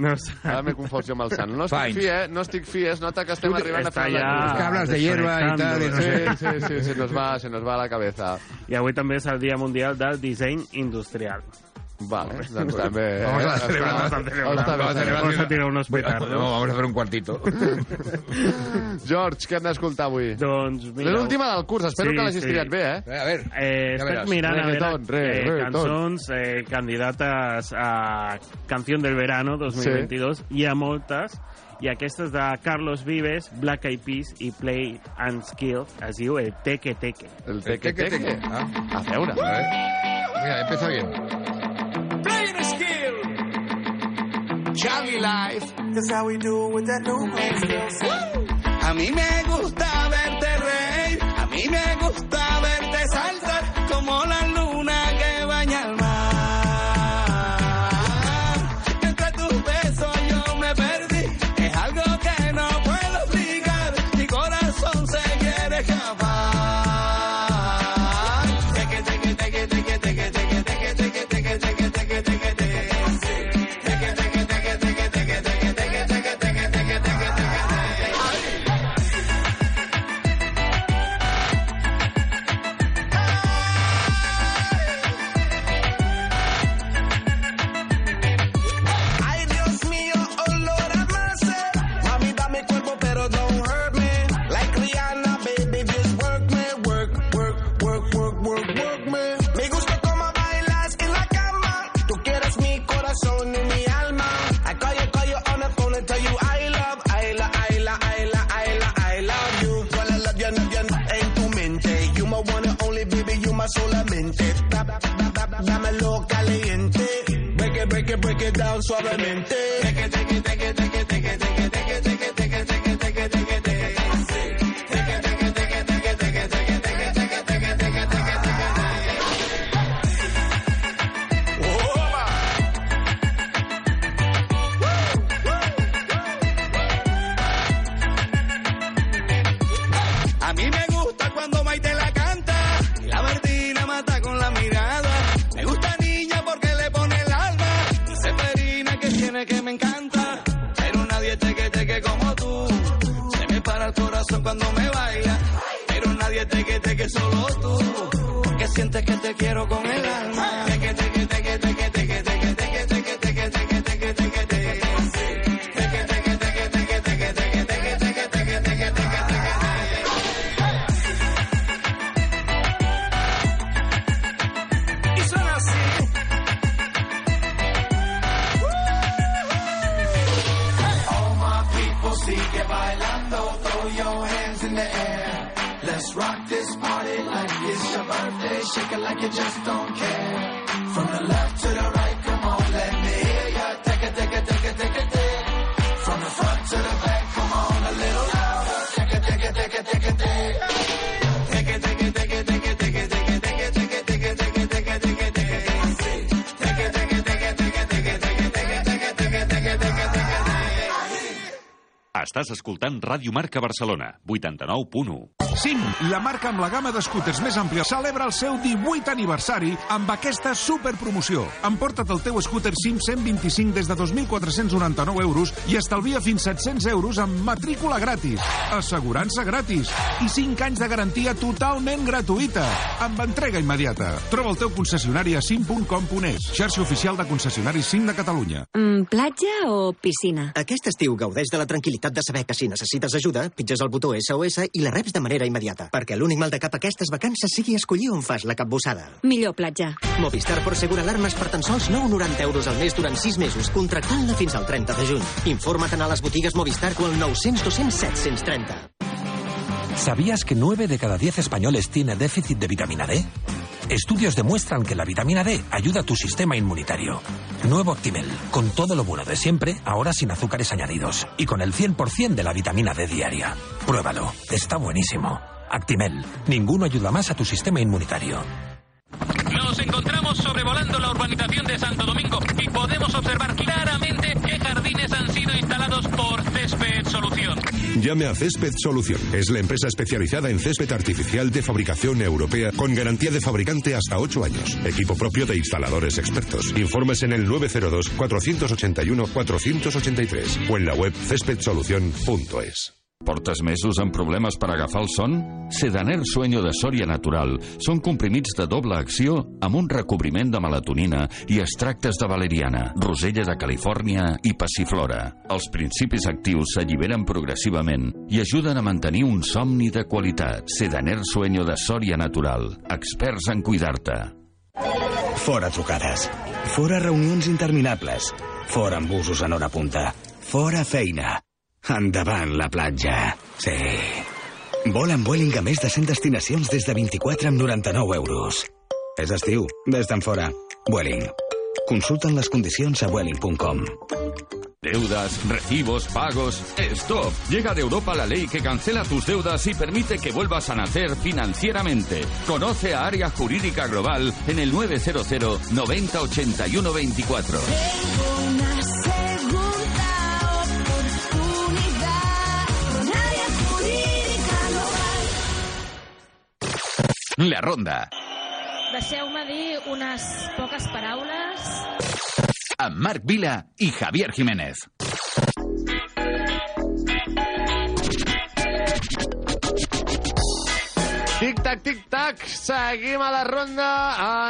No sé. Ara m'he confós jo amb el sant. No estic Fine. fi, eh? No estic fi, es nota que estem arribant a fer... Ja... Les cables de hierba i tal. I no sé. sí, sí, sí, se nos, va, se nos va a la cabeza. I avui també és el Dia Mundial del Disseny Industrial. Vale, doncs també... Vamos a eh, celebrar, vamos a celebrar. Vamos a, vamos a, vamos a tirar unos petardos. No, vamos a fer un quartito. George, què hem d'escoltar avui? Doncs mira... L'última del curs, espero sí, que l'hagis sí. triat bé, eh? A eh, veure, eh, ja estic mirant reggaeton, a veure eh, reggaeton. cançons eh, candidates a Canción del Verano 2022. Sí. Hi ha moltes i aquestes de Carlos Vives, Black Eyed Peas i Play and Skill es diu el Teque Teque. El Teque Teque? teque. Ah. A veure. A veure. Mira, empieza bien. playing skill. Charlie Life. That's how we do with that new A mí me gusta verte reír. A mí me gusta verte saltar como la teque, teque, teque, solo tú. Porque sientes que te quiero con escoltant Ràdio Marca Barcelona, 89.1. Sim, la marca amb la gamma d'escúters més àmplia celebra el seu 18 aniversari amb aquesta superpromoció. Emporta't el teu scooter Sim 125 des de 2.499 euros i estalvia fins 700 euros amb matrícula gratis, assegurança gratis i 5 anys de garantia totalment gratuïta, amb entrega immediata. Troba el teu concessionari a sim.com.es, xarxa oficial de concessionaris Sim de Catalunya. Mm, platja o piscina? Aquest estiu gaudeix de la tranquil·litat de saber que si necessites ajuda, pitges el botó SOS i la reps de manera immediata. Perquè l'únic mal de cap aquestes vacances sigui escollir on fas la capbussada. Millor platja. Movistar Prosegur Alarmes per tan sols 9,90 euros al mes durant 6 mesos, contractant-la fins al 30 de juny. Informa't a les botigues Movistar o al 900 200 730. ¿Sabías que 9 de cada 10 españoles tiene déficit de vitamina D? Estudios demuestran que la vitamina D ayuda a tu sistema inmunitario. Nuevo Actimel, con todo lo bueno de siempre, ahora sin azúcares añadidos y con el 100% de la vitamina D diaria. Pruébalo, está buenísimo. Actimel, ninguno ayuda más a tu sistema inmunitario. Nos encontramos sobrevolando la urbanización de Santo Domingo y podemos observar claramente qué jardines han sido instalados por Césped Solución. Llame a Césped Solución. Es la empresa especializada en césped artificial de fabricación europea con garantía de fabricante hasta 8 años. Equipo propio de instaladores expertos. Informes en el 902-481-483 o en la web céspedsolución.es. Portes mesos amb problemes per agafar el son? Sedaner Sueño de Sòria Natural són comprimits de doble acció amb un recobriment de melatonina i extractes de valeriana, rosella de Califòrnia i passiflora. Els principis actius s'alliberen progressivament i ajuden a mantenir un somni de qualitat. Sedaner Sueño de Sòria Natural. Experts en cuidar-te. Fora trucades. Fora reunions interminables. Fora embusos en hora punta. Fora feina. Endavant la platja. Sí. Vol amb Vueling a més de 100 destinacions des de 24 amb 99 euros. És estiu. Ves-te'n fora. Vueling. Consulten les condicions a vueling.com. Deudas, recibos, pagos. ¡Stop! Llega de Europa la ley que cancela tus deudas y permite que vuelvas a nacer financieramente. Conoce a Área Jurídica Global en el 900 90 81 24. La Ronda, Deixeu-me dir unes poques paraules. amb Marc Vila i Javier Jiménez. Tic-tac, tic-tac, seguim a la ronda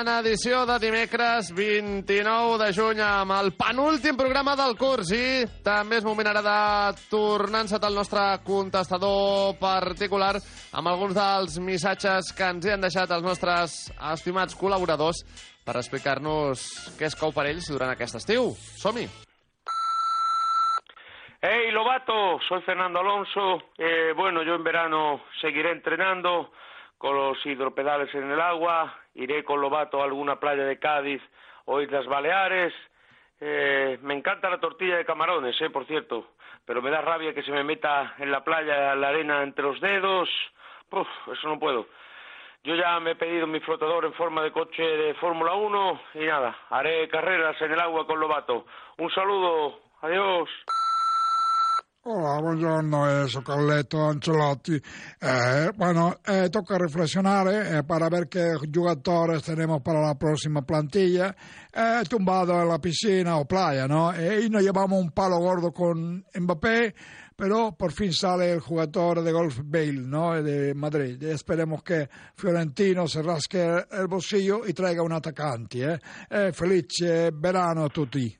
en edició de dimecres 29 de juny amb el penúltim programa del curs i també és moment ara de tornar a encetar el nostre contestador particular amb alguns dels missatges que ens hi han deixat els nostres estimats col·laboradors per explicar-nos què es cou per ells durant aquest estiu. Som-hi! Hey Lobato, soy Fernando Alonso. Eh, bueno, yo en verano seguiré entrenando con los hidropedales en el agua. Iré con Lobato a alguna playa de Cádiz o Islas Baleares. Eh, me encanta la tortilla de camarones, eh, por cierto. Pero me da rabia que se me meta en la playa la arena entre los dedos. Uf, eso no puedo. Yo ya me he pedido mi flotador en forma de coche de Fórmula 1 y nada, haré carreras en el agua con Lobato. Un saludo, adiós. Hola, buongiorno, eh, soy Carletto Ancelotti. Eh, bueno, eh, toca reflexionar eh, para ver qué jugadores tenemos para la próxima plantilla. Eh, tumbado en la piscina o playa, ¿no? Eh, y nos llevamos un palo gordo con Mbappé, pero por fin sale el jugador de golf Bale, ¿no? De Madrid. Esperemos que Fiorentino se rasque el bolsillo y traiga un atacante, ¿eh? felice verano a tutti.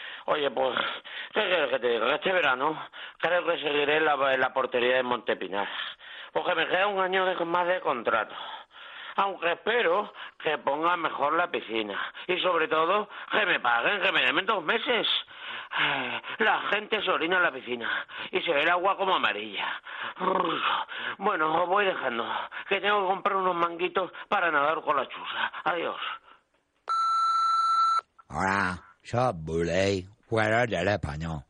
Oye, pues, ¿qué quieres que te diga? Este verano creo que seguiré en la, portería de Montepinar. Porque me queda un año más de contrato. Aunque espero que pongan mejor la piscina. Y sobre todo, que me paguen, que me den dos meses. Eh, La gente se orina en la piscina y se ve el agua como amarilla. Bueno, os voy dejando, que tengo que comprar unos manguitos para nadar con la chusa. Adiós. Hola, soy Buley, fuera del español.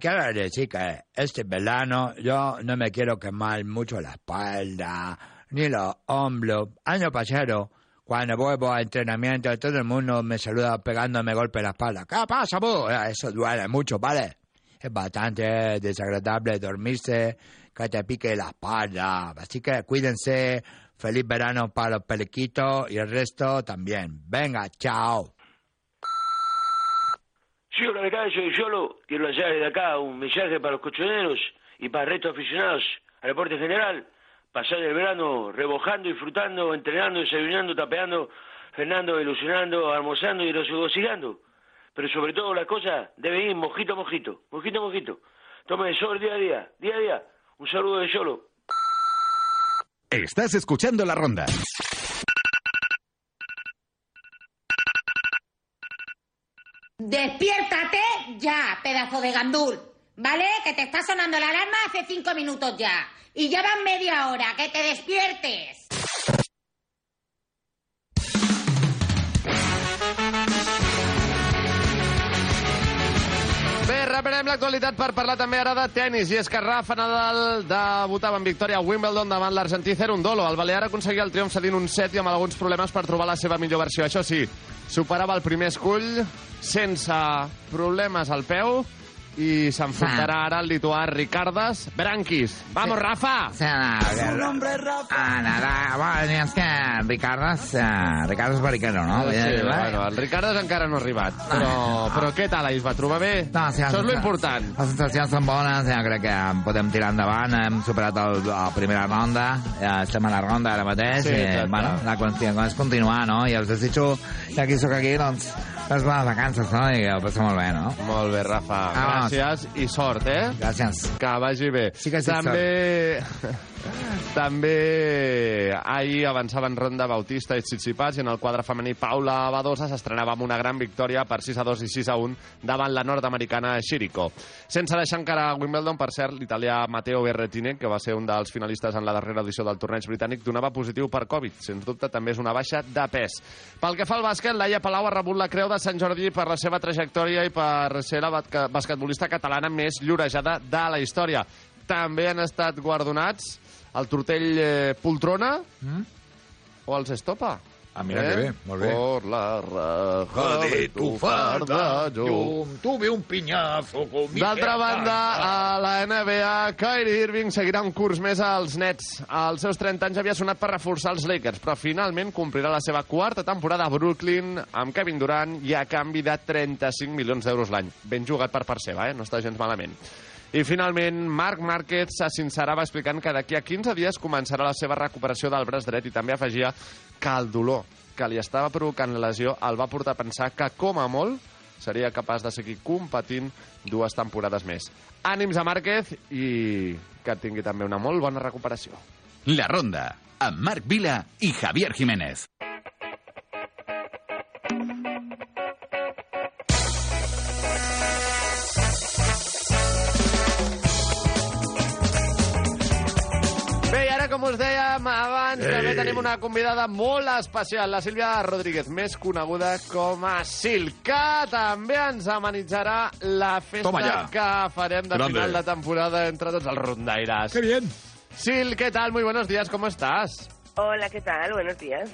Quiero decir que este verano yo no me quiero quemar mucho la espalda, ni los hombros. Año pasado, cuando vuelvo a entrenamiento, todo el mundo me saluda pegándome golpe en la espalda. ¿Qué pasa, bu? Eh, Eso duele mucho, ¿vale? Es bastante desagradable dormirse, que te pique la espalda. Así que cuídense. Feliz verano para los peliquitos y el resto también. Venga, chao. Hola, ¿qué tal? Soy Yolo. Quiero lanzar desde acá un mensaje para los cochoneros y para el resto de aficionados al deporte general. Pasar el verano rebojando, disfrutando, entrenando, desayunando, tapeando, cenando, ilusionando, almorzando y regocijando. Pero sobre todo las cosas deben ir mojito a mojito, mojito a mojito. Tome el sol día a día, día a día. Un saludo de Yolo. Estás escuchando la ronda. Despiértate ya, pedazo de gandul. ¿Vale? Que te está sonando la alarma hace cinco minutos ya. Y ya van media hora. Que te despiertes. Reprenem l'actualitat per parlar també ara de tennis. I és que Rafa Nadal debutava en victòria a Wimbledon davant l'argentí Cerundolo. El balear aconseguia el triomf cedint un set i amb alguns problemes per trobar la seva millor versió. Això sí, superava el primer escull sense problemes al peu i s'enfrontarà ara al lituà Ricardas Brankis. Vamos, Rafa! Sí, Ah, nada, bueno, és que Ricardas, eh, Ricardas Bariquero, no? Sí, Eh, bueno, el Ricardas encara no ha arribat. Però, però què tal, ahir es va trobar bé? No, sí, Això és sí. l'important. Les sensacions són bones, ja crec que podem tirar endavant, hem superat el, la primera ronda, ja estem a la ronda ara mateix, Sí, i, exacte. bueno, la qüestió és continuar, no? I els desitjo, ja que sóc aquí, doncs, les bones vacances, no? I ho passo molt bé, no? Molt bé, Rafa. Ah, Gràcies i sort, eh? Gràcies. Que vagi bé. Sí que sí, També... També ahir avançava en ronda Bautista i Tsitsipas i en el quadre femení Paula Badosa s'estrenava amb una gran victòria per 6 a 2 i 6 a 1 davant la nord-americana Shiriko. Sense deixar encara a Wimbledon, per cert, l'italià Matteo Berrettini, que va ser un dels finalistes en la darrera edició del torneig britànic, donava positiu per Covid. Sens dubte, també és una baixa de pes. Pel que fa al bàsquet, Laia Palau ha rebut la Creu de Sant Jordi per la seva trajectòria i per ser la basquetbolista catalana més llorejada de la història. També han estat guardonats el tortell eh, Poltrona Mm? o els Estopa. Ah, mira que bé, molt bé. Por la raja de tu farda, yo. Tuve un piñazo con mi D'altra banda, a la NBA, Kyrie Irving seguirà un curs més als Nets. Als seus 30 anys havia sonat per reforçar els Lakers, però finalment complirà la seva quarta temporada a Brooklyn amb Kevin Durant i a canvi de 35 milions d'euros l'any. Ben jugat per part seva, eh? no està gens malament. I finalment, Marc Márquez se explicant que d'aquí a 15 dies començarà la seva recuperació del braç dret i també afegia que el dolor que li estava provocant la lesió el va portar a pensar que, com a molt, seria capaç de seguir competint dues temporades més. Ànims a Márquez i que tingui també una molt bona recuperació. La ronda, amb Marc Vila i Javier Jiménez. Dèiem abans, Ei. també tenim una convidada molt especial, la Sílvia Rodríguez, més coneguda com a Sil, que també ens amenitzarà la festa que farem de Grande. final de temporada entre tots els rondaires. ¡Qué bien! Sil, ¿qué tal? Muy buenos días, ¿cómo estás? Hola, ¿qué tal? Buenos días.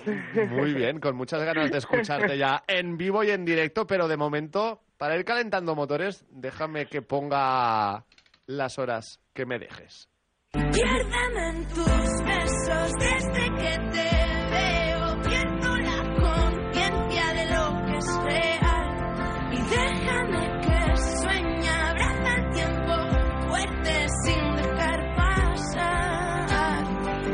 Muy bien, con muchas ganas de escucharte ya en vivo y en directo, pero de momento, para ir calentando motores, déjame que ponga las horas que me dejes. Piérdeme en tus besos desde que te veo. Pierdo la conciencia de lo que es real. Y déjame que sueñe, abraza el tiempo fuerte sin dejar pasar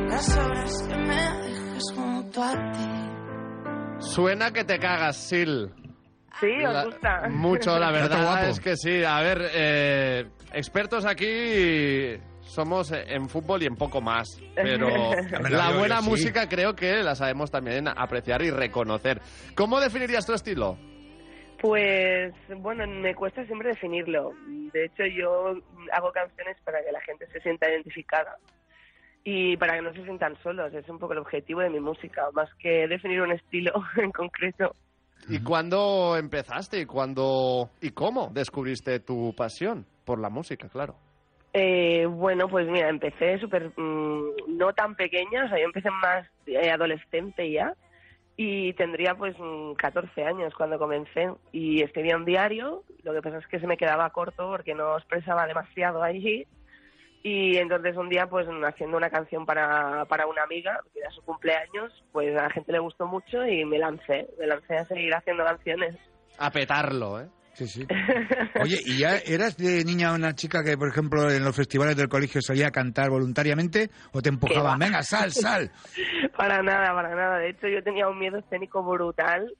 las horas que me dejes junto a ti. Suena que te cagas, Sil. Sí, os gusta. Mucho, la verdad es que sí. A ver, eh, expertos aquí somos en fútbol y en poco más, pero la buena sí. música creo que la sabemos también apreciar y reconocer. ¿Cómo definirías tu estilo? Pues bueno, me cuesta siempre definirlo. De hecho, yo hago canciones para que la gente se sienta identificada y para que no se sientan solos. Es un poco el objetivo de mi música, más que definir un estilo en concreto. ¿Y cuándo empezaste y cuándo y cómo descubriste tu pasión por la música, claro? Eh, bueno, pues mira, empecé súper, mm, no tan pequeña, o sea, yo empecé más eh, adolescente ya y tendría pues mm, 14 años cuando comencé y escribía un diario, lo que pasa es que se me quedaba corto porque no expresaba demasiado allí y entonces un día pues haciendo una canción para, para una amiga, que era su cumpleaños, pues a la gente le gustó mucho y me lancé, me lancé a seguir haciendo canciones. A petarlo, ¿eh? Sí, sí. Oye, ¿y ya eras de niña una chica que, por ejemplo, en los festivales del colegio salía a cantar voluntariamente o te empujaban? Venga, sal, sal. Para nada, para nada. De hecho, yo tenía un miedo escénico brutal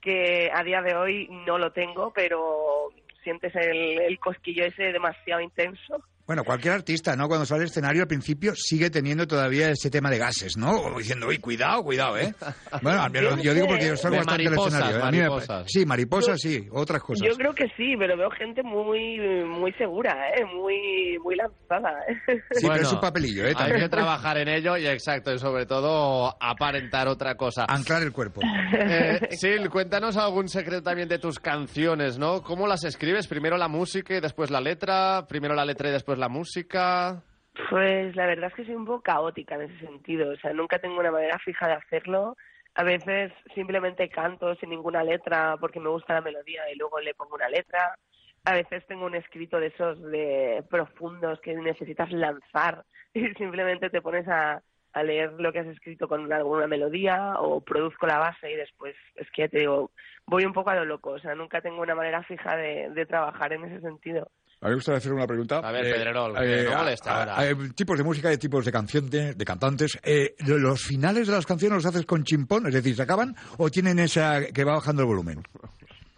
que a día de hoy no lo tengo, pero sientes el, el cosquillo ese demasiado intenso. Bueno, cualquier artista, ¿no? Cuando sale al escenario al principio sigue teniendo todavía ese tema de gases, ¿no? Como diciendo, uy, cuidado, cuidado, ¿eh? Bueno, al menos yo digo porque yo salgo bastante al escenario. Me- mariposas. sí, mariposas, sí, otras cosas. Yo creo que sí, pero veo gente muy muy segura, ¿eh? muy muy lanzada. ¿eh? Sí, pero es un papelillo, ¿eh? Hay También. que trabajar en ello y exacto, y sobre todo aparentar otra cosa. Anclar el cuerpo. Eh, Sil, cuéntanos algún secreto también de tus canciones, ¿no? ¿Cómo las escribes? Primero la música y después la letra, primero la letra y después la música. Pues la verdad es que soy un poco caótica en ese sentido, o sea, nunca tengo una manera fija de hacerlo. A veces simplemente canto sin ninguna letra porque me gusta la melodía y luego le pongo una letra. A veces tengo un escrito de esos de profundos que necesitas lanzar y simplemente te pones a, a leer lo que has escrito con alguna melodía o produzco la base y después es que te digo, voy un poco a lo loco, o sea, nunca tengo una manera fija de trabajar en ese sentido. A mí me gustaría hacer una pregunta. A ver, Pedrerol, que no molesta ahora. Hay tipos de música y tipos de canciones, de cantantes. Eh, ¿lo- ¿Los finales de las canciones los haces con chimpón? Es decir, ¿se acaban o tienen esa que va bajando el volumen?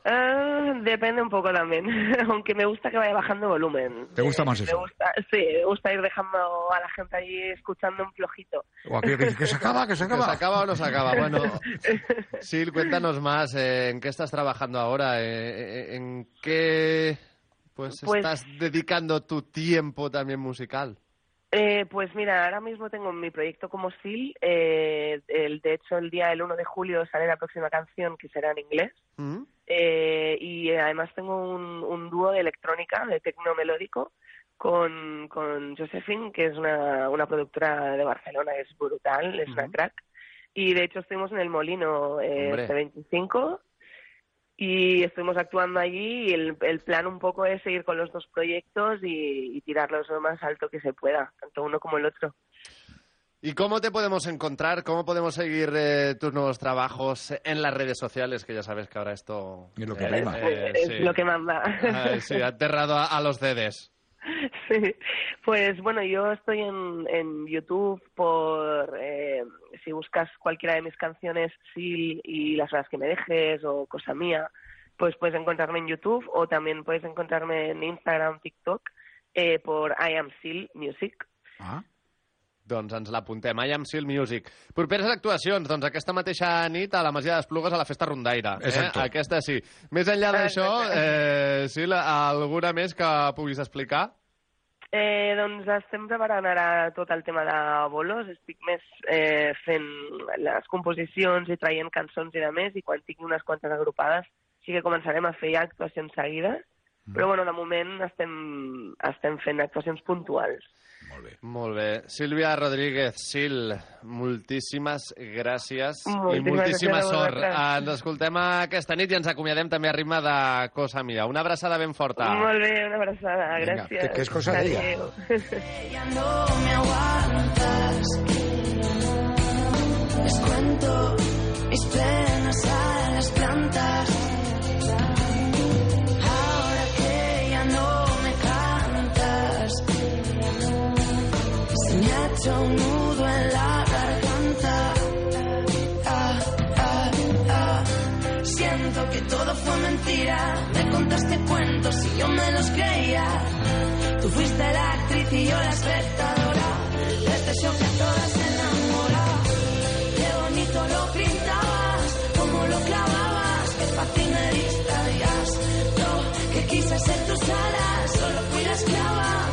Ah, depende un poco también, aunque me gusta que vaya bajando volumen. ¿Te gusta más Me eso? gusta, sí, me gusta ir dejando a la gente ahí escuchando un flojito. O aquello que dice que se acaba, que se acaba. ¿Que se acaba o no se acaba? Bueno, Sil, cuéntanos más. eh, ¿En qué estás trabajando ahora? Eh, eh, ¿En qué pues, Pues- estás dedicando tu tiempo también musical? Eh, pues mira, ahora mismo tengo mi proyecto como SIL. Eh, el, de hecho, el día del 1 de julio sale la próxima canción que será en inglés. ¿Mm? Eh, y además tengo un, un dúo de electrónica, de tecno melódico, con, con Josephine, que es una, una productora de Barcelona, es brutal, es una crack. Y de hecho estuvimos en el Molino eh, este 25 y estuvimos actuando allí y el, el plan un poco es seguir con los dos proyectos y, y tirarlos lo más alto que se pueda, tanto uno como el otro. ¿Y cómo te podemos encontrar? ¿Cómo podemos seguir eh, tus nuevos trabajos en las redes sociales? Que ya sabes que ahora esto... Es lo que eh, rima. eh, es sí. lo que manda. Ah, sí, ha aterrado a, a los dedes. Sí, pues bueno, yo estoy en, en YouTube por, eh, si buscas cualquiera de mis canciones, Sil y las horas que me dejes o cosa mía, pues puedes encontrarme en YouTube o también puedes encontrarme en Instagram, TikTok eh, por I Am Sil Music. Ah. Doncs ens l'apuntem. I am Seal Music. Properes actuacions, doncs aquesta mateixa nit a la Masia d'Esplugues a la Festa Rondaire. Exacto. Eh? Aquesta sí. Més enllà d'això, eh, Sil, alguna més que puguis explicar? Eh, doncs estem preparant ara tot el tema de bolos, estic més eh, fent les composicions i traient cançons i de més, i quan tingui unes quantes agrupades sí que començarem a fer actuacions seguides, però bueno, de moment estem, estem fent actuacions puntuals. Molt bé. Molt bé. Sílvia Rodríguez, Sil, moltíssimes gràcies i Moltíssimes moltíssima gràcies sort. vosaltres. Ens escoltem aquesta nit i ens acomiadem també a ritme de Cosa Mia. Una abraçada ben forta. Molt bé, una abraçada, Vinga, gràcies. que- que és cosa d'ella. No me aguantas. Les cuento mis penas a las plantas. Nudo en la garganta. Ah, ah, ah. Siento que todo fue mentira. Me contaste cuentos y yo me los creía. Tú fuiste la actriz y yo la espectadora. De este show que a todas enamora. Qué bonito lo pintabas, cómo lo clavabas. Qué fácil me. Yo que quise ser tus alas, solo fui la esclava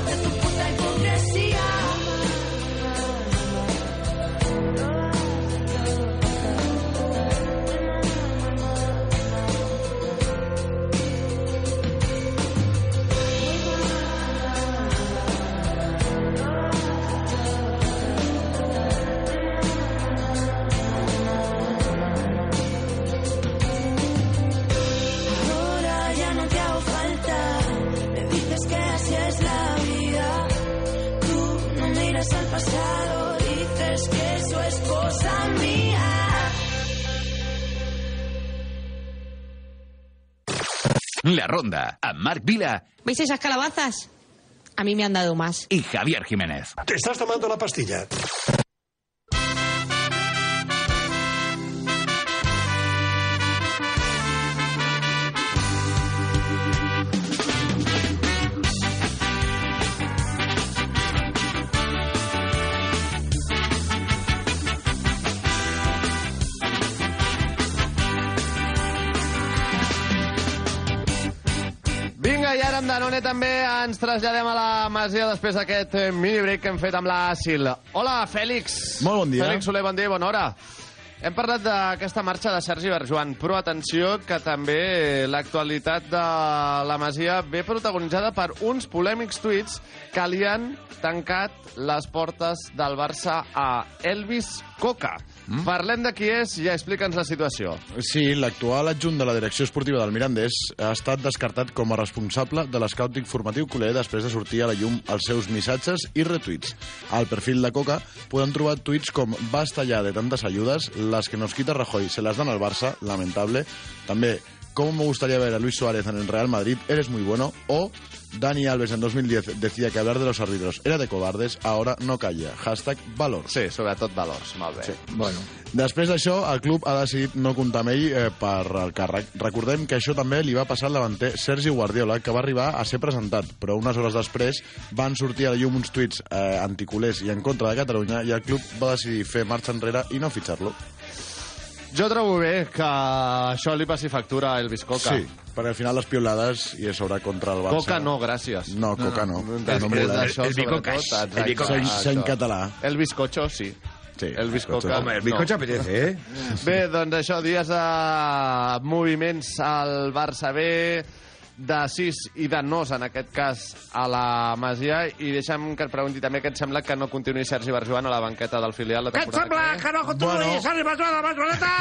La Ronda, amb Marc Vila ¿Veis esas calabazas? A mí me han dado más. y Javier Jiménez. ¿Te estás tomando la pastilla? I ara amb Danone també ens traslladem a la Masia després d'aquest eh, mini break que hem fet amb la Sil. Hola, Fèlix. Molt bon dia. Fèlix Soler, bon dia i bona hora. Hem parlat d'aquesta marxa de Sergi Berjoan, però atenció que també l'actualitat de la Masia ve protagonitzada per uns polèmics tuits que li han tancat les portes del Barça a Elvis Coca. Mm? Parlem de qui és i explica'ns la situació. Sí, l'actual adjunt de la direcció esportiva del Mirandés ha estat descartat com a responsable de l'escàutic formatiu culer després de sortir a la llum els seus missatges i retuits. Al perfil de Coca podem trobar tuits com basta ya de tantas ayudas, las que nos quita Rajoy se las dan al Barça, lamentable. També, ¿cómo me gustaría ver a Luis Suárez en el Real Madrid? Eres muy bueno. O Dani Alves en 2010 decía que hablar de los árbitros era de cobardes, ahora no calla. Hashtag valor. Sí, sobretot valors. Molt bé. Sí. Bueno. Després d'això, el club ha decidit no comptar amb ell eh, per el càrrec. Recordem que això també li va passar al davanter Sergi Guardiola, que va arribar a ser presentat, però unes hores després van sortir a la llum uns tuits eh, anticulers i en contra de Catalunya i el club va decidir fer marxa enrere i no fitxar-lo. Jo trobo bé que això li passi factura a Elvis Coca. Sí, perquè al final les piolades i a sobre contra el Barça... Coca no, gràcies. No, Coca no. no, no Després mola. d'això, El El bicocas. exacte, Sé- sé en català. El bizcocho, sí. Sí, el bizcocho. Home, el bizcocho apetece, eh? Bé, doncs això, dies de moviments al Barça B, de sis i de nos, en aquest cas, a la Masia, i deixa'm que et pregunti també què et sembla que no continuï Sergi Barjoan a la banqueta del filial la Què et temporada sembla que no contribuïs Bueno. a l'invasor de Barceloneta?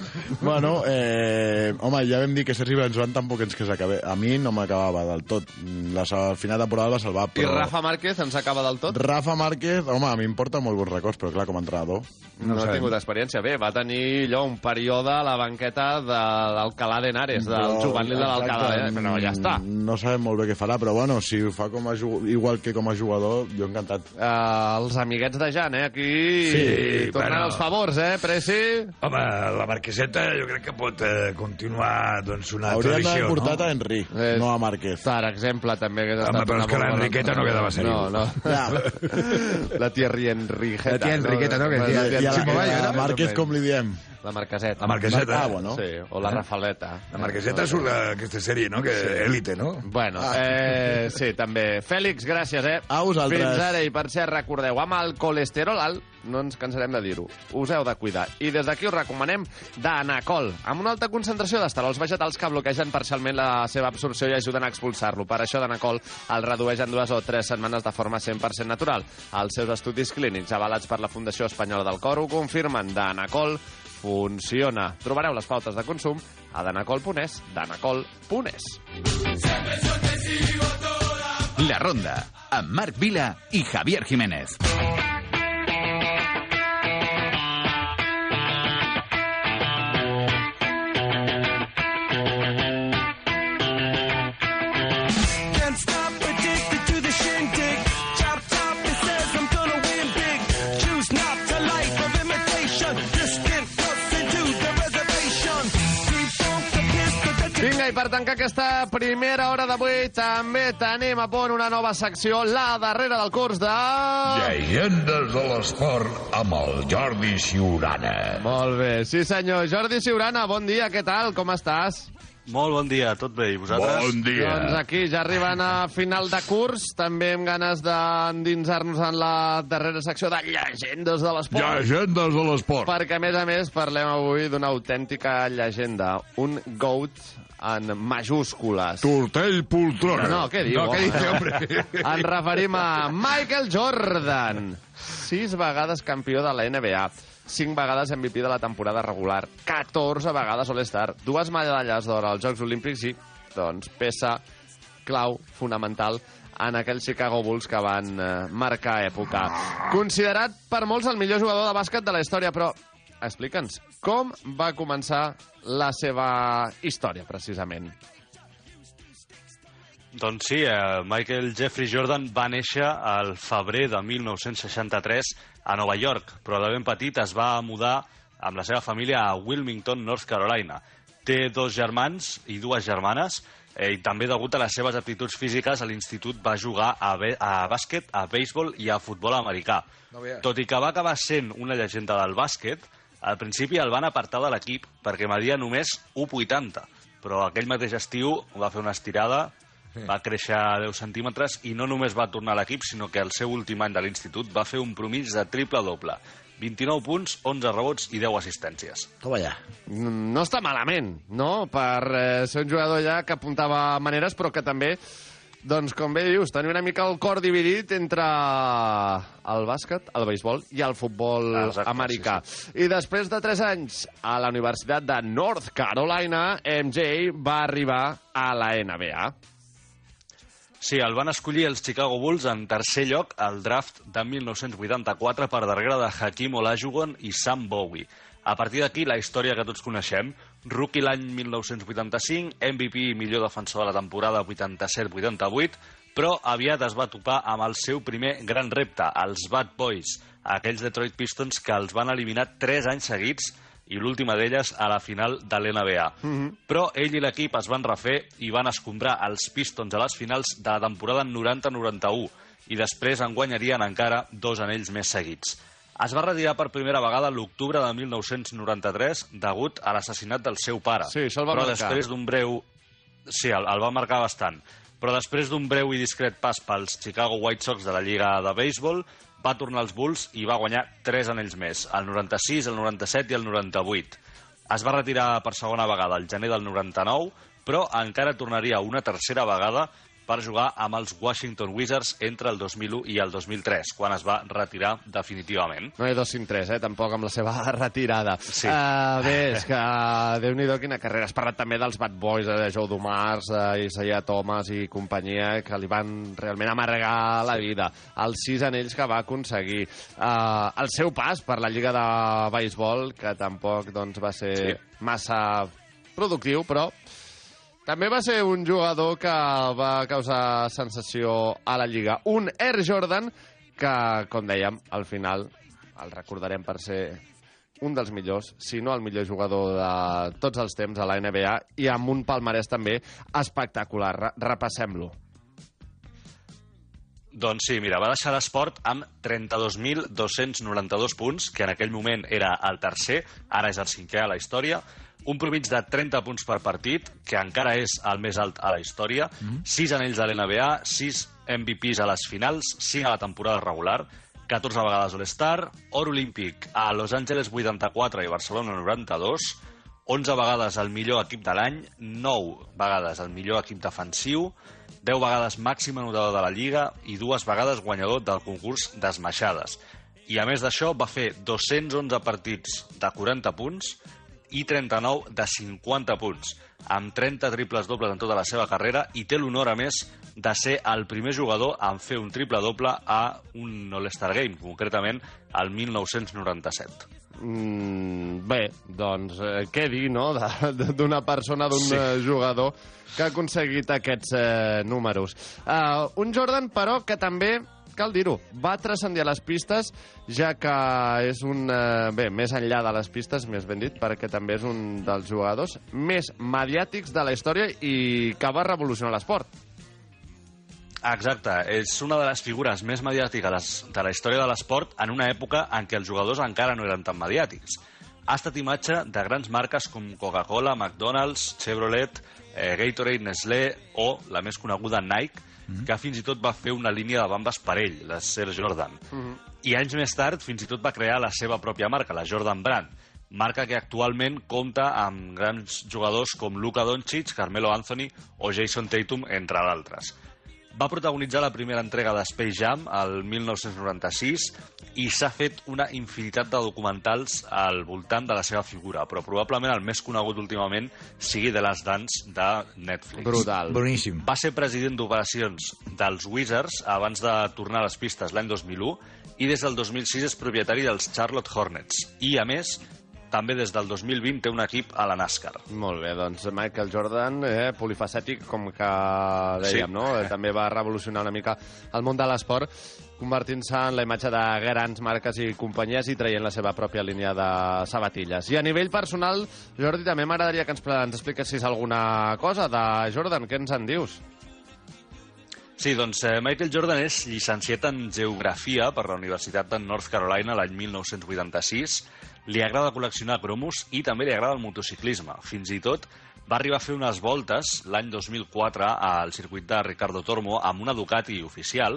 Bueno, eh, home, ja vam dir que Sergi Benjoan tampoc ens que s'acabe. A mi no m'acabava del tot. La, al final de temporada va salvar, I però... Rafa Márquez ens acaba del tot? Rafa Márquez, home, a mi em porta molt bons records, però clar, com a entrenador... No, no ha tingut experiència. Bé, va tenir allò un període a la banqueta de l'Alcalà de Henares, del juvenil de l'Alcalà, exacte, eh? Però ja està. No sabem molt bé què farà, però bueno, si ho fa com a igual que com a jugador, jo encantat. Uh, els amiguets de Jan, eh? Aquí Sí, tornant bueno. els favors, eh, Preci? Home, la Marqueseta jo crec que pot eh, continuar doncs, una Haurien tradició, d'haver portat no? a Henry, no a Márquez. Per exemple, també hagués Home, estat però una és que l'Enriqueta no quedava seriós. No, no. Ja. La Thierry Enriqueta. La tia Enriqueta, no, que La tia- tia I a, la, Enriqueta, i a més o Márquez menys. com li diem? La Marqueseta. La Marqueseta. Ah, bueno. Sí, o la Eh? Rafaleta. La Marqueseta surt d'aquesta sèrie, no? Que Sí. Élite, no? Bueno, Ah. eh, sí, també. Fèlix, gràcies, eh? A vosaltres. Fins ara, i per cert, recordeu, amb el colesterol alt, no ens cansarem de dir-ho, us heu de cuidar. I des d'aquí us recomanem d'anacol, amb una alta concentració d'esterols vegetals que bloquegen parcialment la seva absorció i ajuden a expulsar-lo. Per això d'anacol el redueix en dues o tres setmanes de forma 100% natural. Els seus estudis clínics avalats per la Fundació Espanyola del Cor ho confirmen. D'anacol funciona. Trobareu les pautes de consum a danacol.es, danacol.es. La Ronda, amb Marc Vila i Javier Jiménez. Per tancar aquesta primera hora d'avui també tenim a punt una nova secció, la darrera del curs de... Llegendes de l'esport amb el Jordi Ciurana. Molt bé, sí senyor. Jordi Ciurana, bon dia, què tal? Com estàs? Molt bon dia, tot bé, i vosaltres? Doncs aquí, ja arribant a final de curs, també amb ganes d'endinsar-nos en la darrera secció de llegendes de l'esport. Llegendes de l'esport. Perquè, a més a més, parlem avui d'una autèntica llegenda, un GOAT en majúscules. Tortell Poltrona. No, no, què diu? No, què dice, home? hombre? Ens referim a Michael Jordan. Sis vegades campió de la NBA. Cinc vegades MVP de la temporada regular. 14 vegades All-Star. Dues medalles d'or als Jocs Olímpics i, doncs, peça clau, fonamental, en aquells Chicago Bulls que van eh, marcar època. Considerat per molts el millor jugador de bàsquet de la història, però explica'ns, com va començar la seva història, precisament? Doncs sí, eh, Michael Jeffrey Jordan va néixer al febrer de 1963 a Nova York, però de ben petit es va mudar amb la seva família a Wilmington, North Carolina. Té dos germans i dues germanes, eh, i també degut a les seves aptituds físiques a l'institut va jugar a, a bàsquet, a béisbol i a futbol americà. No. Tot i que va acabar sent una llegenda del bàsquet, al principi el van apartar de l'equip perquè media només 1,80, però aquell mateix estiu va fer una estirada, Sí. va créixer 10 centímetres i no només va tornar a l'equip, sinó que el seu últim any de l'institut va fer un promig de triple-doble. 29 punts, 11 rebots i 10 assistències. Toma allà. no està malament, no?, per eh, ser un jugador ja que apuntava maneres, però que també, doncs, com bé dius, tenia una mica el cor dividit entre el bàsquet, el béisbol i el futbol Exacte, americà. I després de 3 anys a la Universitat de North Carolina, MJ va arribar a la NBA. Sí, el van escollir els Chicago Bulls en tercer lloc al draft de 1984 per darrere de Hakim Olajuwon i Sam Bowie. A partir d'aquí, la història que tots coneixem. Rookie l'any 1985, MVP i millor defensor de la temporada 87-88, però aviat es va topar amb el seu primer gran repte, els Bad Boys, aquells Detroit Pistons que els van eliminar 3 anys seguits i l'última d'elles a la final de l'NBA. Però ell i l'equip es van refer i van escombrar els Pistons a les finals de la temporada 90-91 i després en guanyarien encara dos anells més seguits. Es va retirar per primera vegada l'octubre de 1993 degut a l'assassinat del seu pare. Sí, això el va Però marcar. després d'un breu... Sí, el, el va marcar bastant. Però després d'un breu i discret pas pels Chicago White Sox de la Lliga de Béisbol, va tornar als Bulls i va guanyar tres anells més, el 96, el 97 i el 98. Es va retirar per segona vegada el gener del 99, però encara tornaria una tercera vegada per jugar amb els Washington Wizards entre el 2001 i el 2003, quan es va retirar definitivament. No hi ha dos sin tres, eh? tampoc amb la seva retirada. Sí. Uh, bé, és que Déu-n'hi-do quina carrera. Has parlat també dels Bad Boys, eh, de Joe Dumars, eh, Isaiah Thomas i companyia, que li van realment amargar la vida. Els sis anells que va aconseguir. Uh, el seu pas per la Lliga de Béisbol, que tampoc doncs, va ser Sí. massa productiu, però també va ser un jugador que va causar sensació a la Lliga. Un Air Jordan que, com dèiem, al final el recordarem per ser un dels millors, si no el millor jugador de tots els temps a la NBA i amb un palmarès també espectacular. Re Repassem-lo. Doncs sí, mira, va deixar l'esport amb 32.292 punts, que en aquell moment era el tercer, ara és el cinquè a la història, un promig de 30 punts per partit, que encara és el més alt a la història, Mm. 6 anells de l'NBA, 6 MVPs a les finals, 5 a la temporada regular, 14 vegades All-Star, or olímpic a Los Angeles 84 i Barcelona 92, 11 vegades el millor equip de l'any, 9 vegades el millor equip defensiu, 10 vegades màxim anotador de la Lliga i dues vegades guanyador del concurs d'esmaixades. I a més d'això va fer 211 partits de 40 punts i 39 de 50 punts, amb 30 triples dobles en tota la seva carrera i té l'honor, a més, de ser el primer jugador en fer un triple doble a un All-Star Game, concretament el 1997. Mm, bé, doncs eh, què dir, no?, d'una persona, d'un Sí. sí. jugador que ha aconseguit aquests eh, números. Uh, un Jordan, però, que també cal dir-ho, va transcendir les pistes, ja que és un... Eh, bé, més enllà de les pistes, més ben dit, perquè també és un dels jugadors més mediàtics de la història i que va revolucionar l'esport. Exacte, és una de les figures més mediàtiques de la història de l'esport en una època en què els jugadors encara no eren tan mediàtics. Ha estat imatge de grans marques com Coca-Cola, McDonald's, Chevrolet, eh, Gatorade, Nestlé o la més coneguda Nike, que fins i tot va fer una línia de bambes per ell, la Air Jordan. I anys més tard fins i tot va crear la seva pròpia marca, la Jordan Brand, marca que actualment compta amb grans jugadors com Luka Doncic, Carmelo Anthony o Jason Tatum, entre d'altres. Va protagonitzar la primera entrega de Space Jam el 1996 i s'ha fet una infinitat de documentals al voltant de la seva figura, però probablement el més conegut últimament sigui The Last Dance de Netflix. Brutal. Boníssim. Va ser president d'operacions dels Wizards abans de tornar a les pistes l'any 2001 i des del 2006 és propietari dels Charlotte Hornets. I, a més, també des del 2020 té un equip a la NASCAR. Molt bé, doncs Michael Jordan, eh, polifacètic, com que dèiem, Sí. no? Eh, També va revolucionar una mica el món de l'esport, convertint-se en la imatge de grans marques i companyies i traient la seva pròpia línia de sabatilles. I a nivell personal, Jordi, també m'agradaria que ens, ens expliquessis alguna cosa de Jordan. Què ens en dius? Sí, doncs eh, Michael Jordan és llicenciat en Geografia per la Universitat de North Carolina l'any 1986. Li agrada col·leccionar cromos i també li agrada el motociclisme. Fins i tot va arribar a fer unes voltes l'any 2004 al circuit de Ricardo Tormo amb una Ducati oficial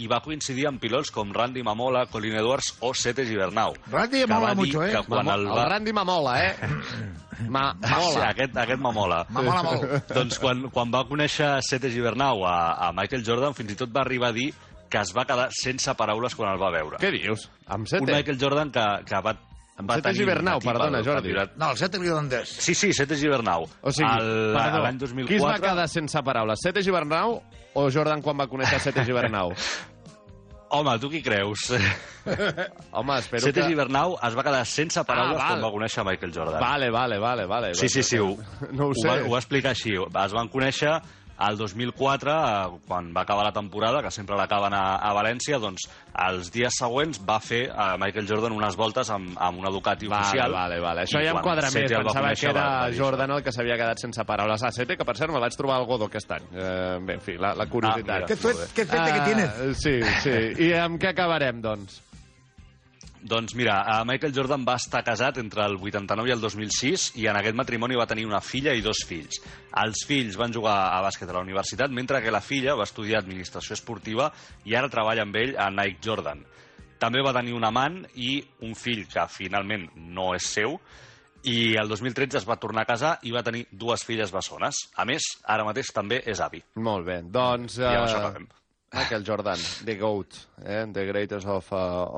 i va coincidir amb pilots com Randy Mamola, Colin Edwards o Sete Gibernau. Randy que mola va dir mucho, eh? Quan Mamo- el el va... Randy Mamola, eh? Ma Sí, mola. aquest, aquest m'amola. M'amola molt. doncs quan, quan va conèixer Sete Gibernau a, a Michael Jordan, fins i tot va arribar a dir que es va quedar sense paraules quan el va veure. Què dius? Amb Un Sete? Michael Jordan que, que va, va Sete tenir un Gibernau, perdona, Jordi. No, el set irlandès. Sí, sí, Sete Gibernau. O sigui, El- l'any 2004... qui es va quedar sense paraules? Sete Gibernau o Jordan quan va conèixer Sete Gibernau? Home, tu qui creus? Home, espero Sete que... Gibernau es va quedar sense paraules Ah, val. quan va conèixer Michael Jordan. Vale, vale, vale, vale. Sí, sí, sí, ho, No ho sé. va, ho va explicar així. Es van conèixer al 2004, eh, quan va acabar la temporada, que sempre l'acaben a, a València, doncs els dies següents va fer a Michael Jordan unes voltes amb, amb una Ducati Vale, oficial. vale, vale. Això ja em quadra més. El Pensava que era va- va dir Jordan el que s'havia quedat sense paraules. Ah, Sete, que per cert me vaig trobar al Godó aquest any. Eh, bé, en fi, la, la curiositat. Ah, mira, ¿Qué suerte- molt bé. qué suerte que tienes. Sí, sí. I amb què acabarem, doncs? Doncs mira, eh, Michael Jordan va estar casat entre el 89 i el 2006 i en aquest matrimoni va tenir una filla i dos fills. Els fills van jugar a bàsquet a la universitat, mentre que la filla va estudiar administració esportiva i ara treballa amb ell a Nike Jordan. També va tenir un amant i un fill que finalment no és seu, i el 2013 es va tornar a casar i va tenir dues filles bessones. A més, ara mateix també és avi. Molt bé, doncs... Amb eh, acabem. Michael Jordan, the GOAT, eh? the greatest of, uh,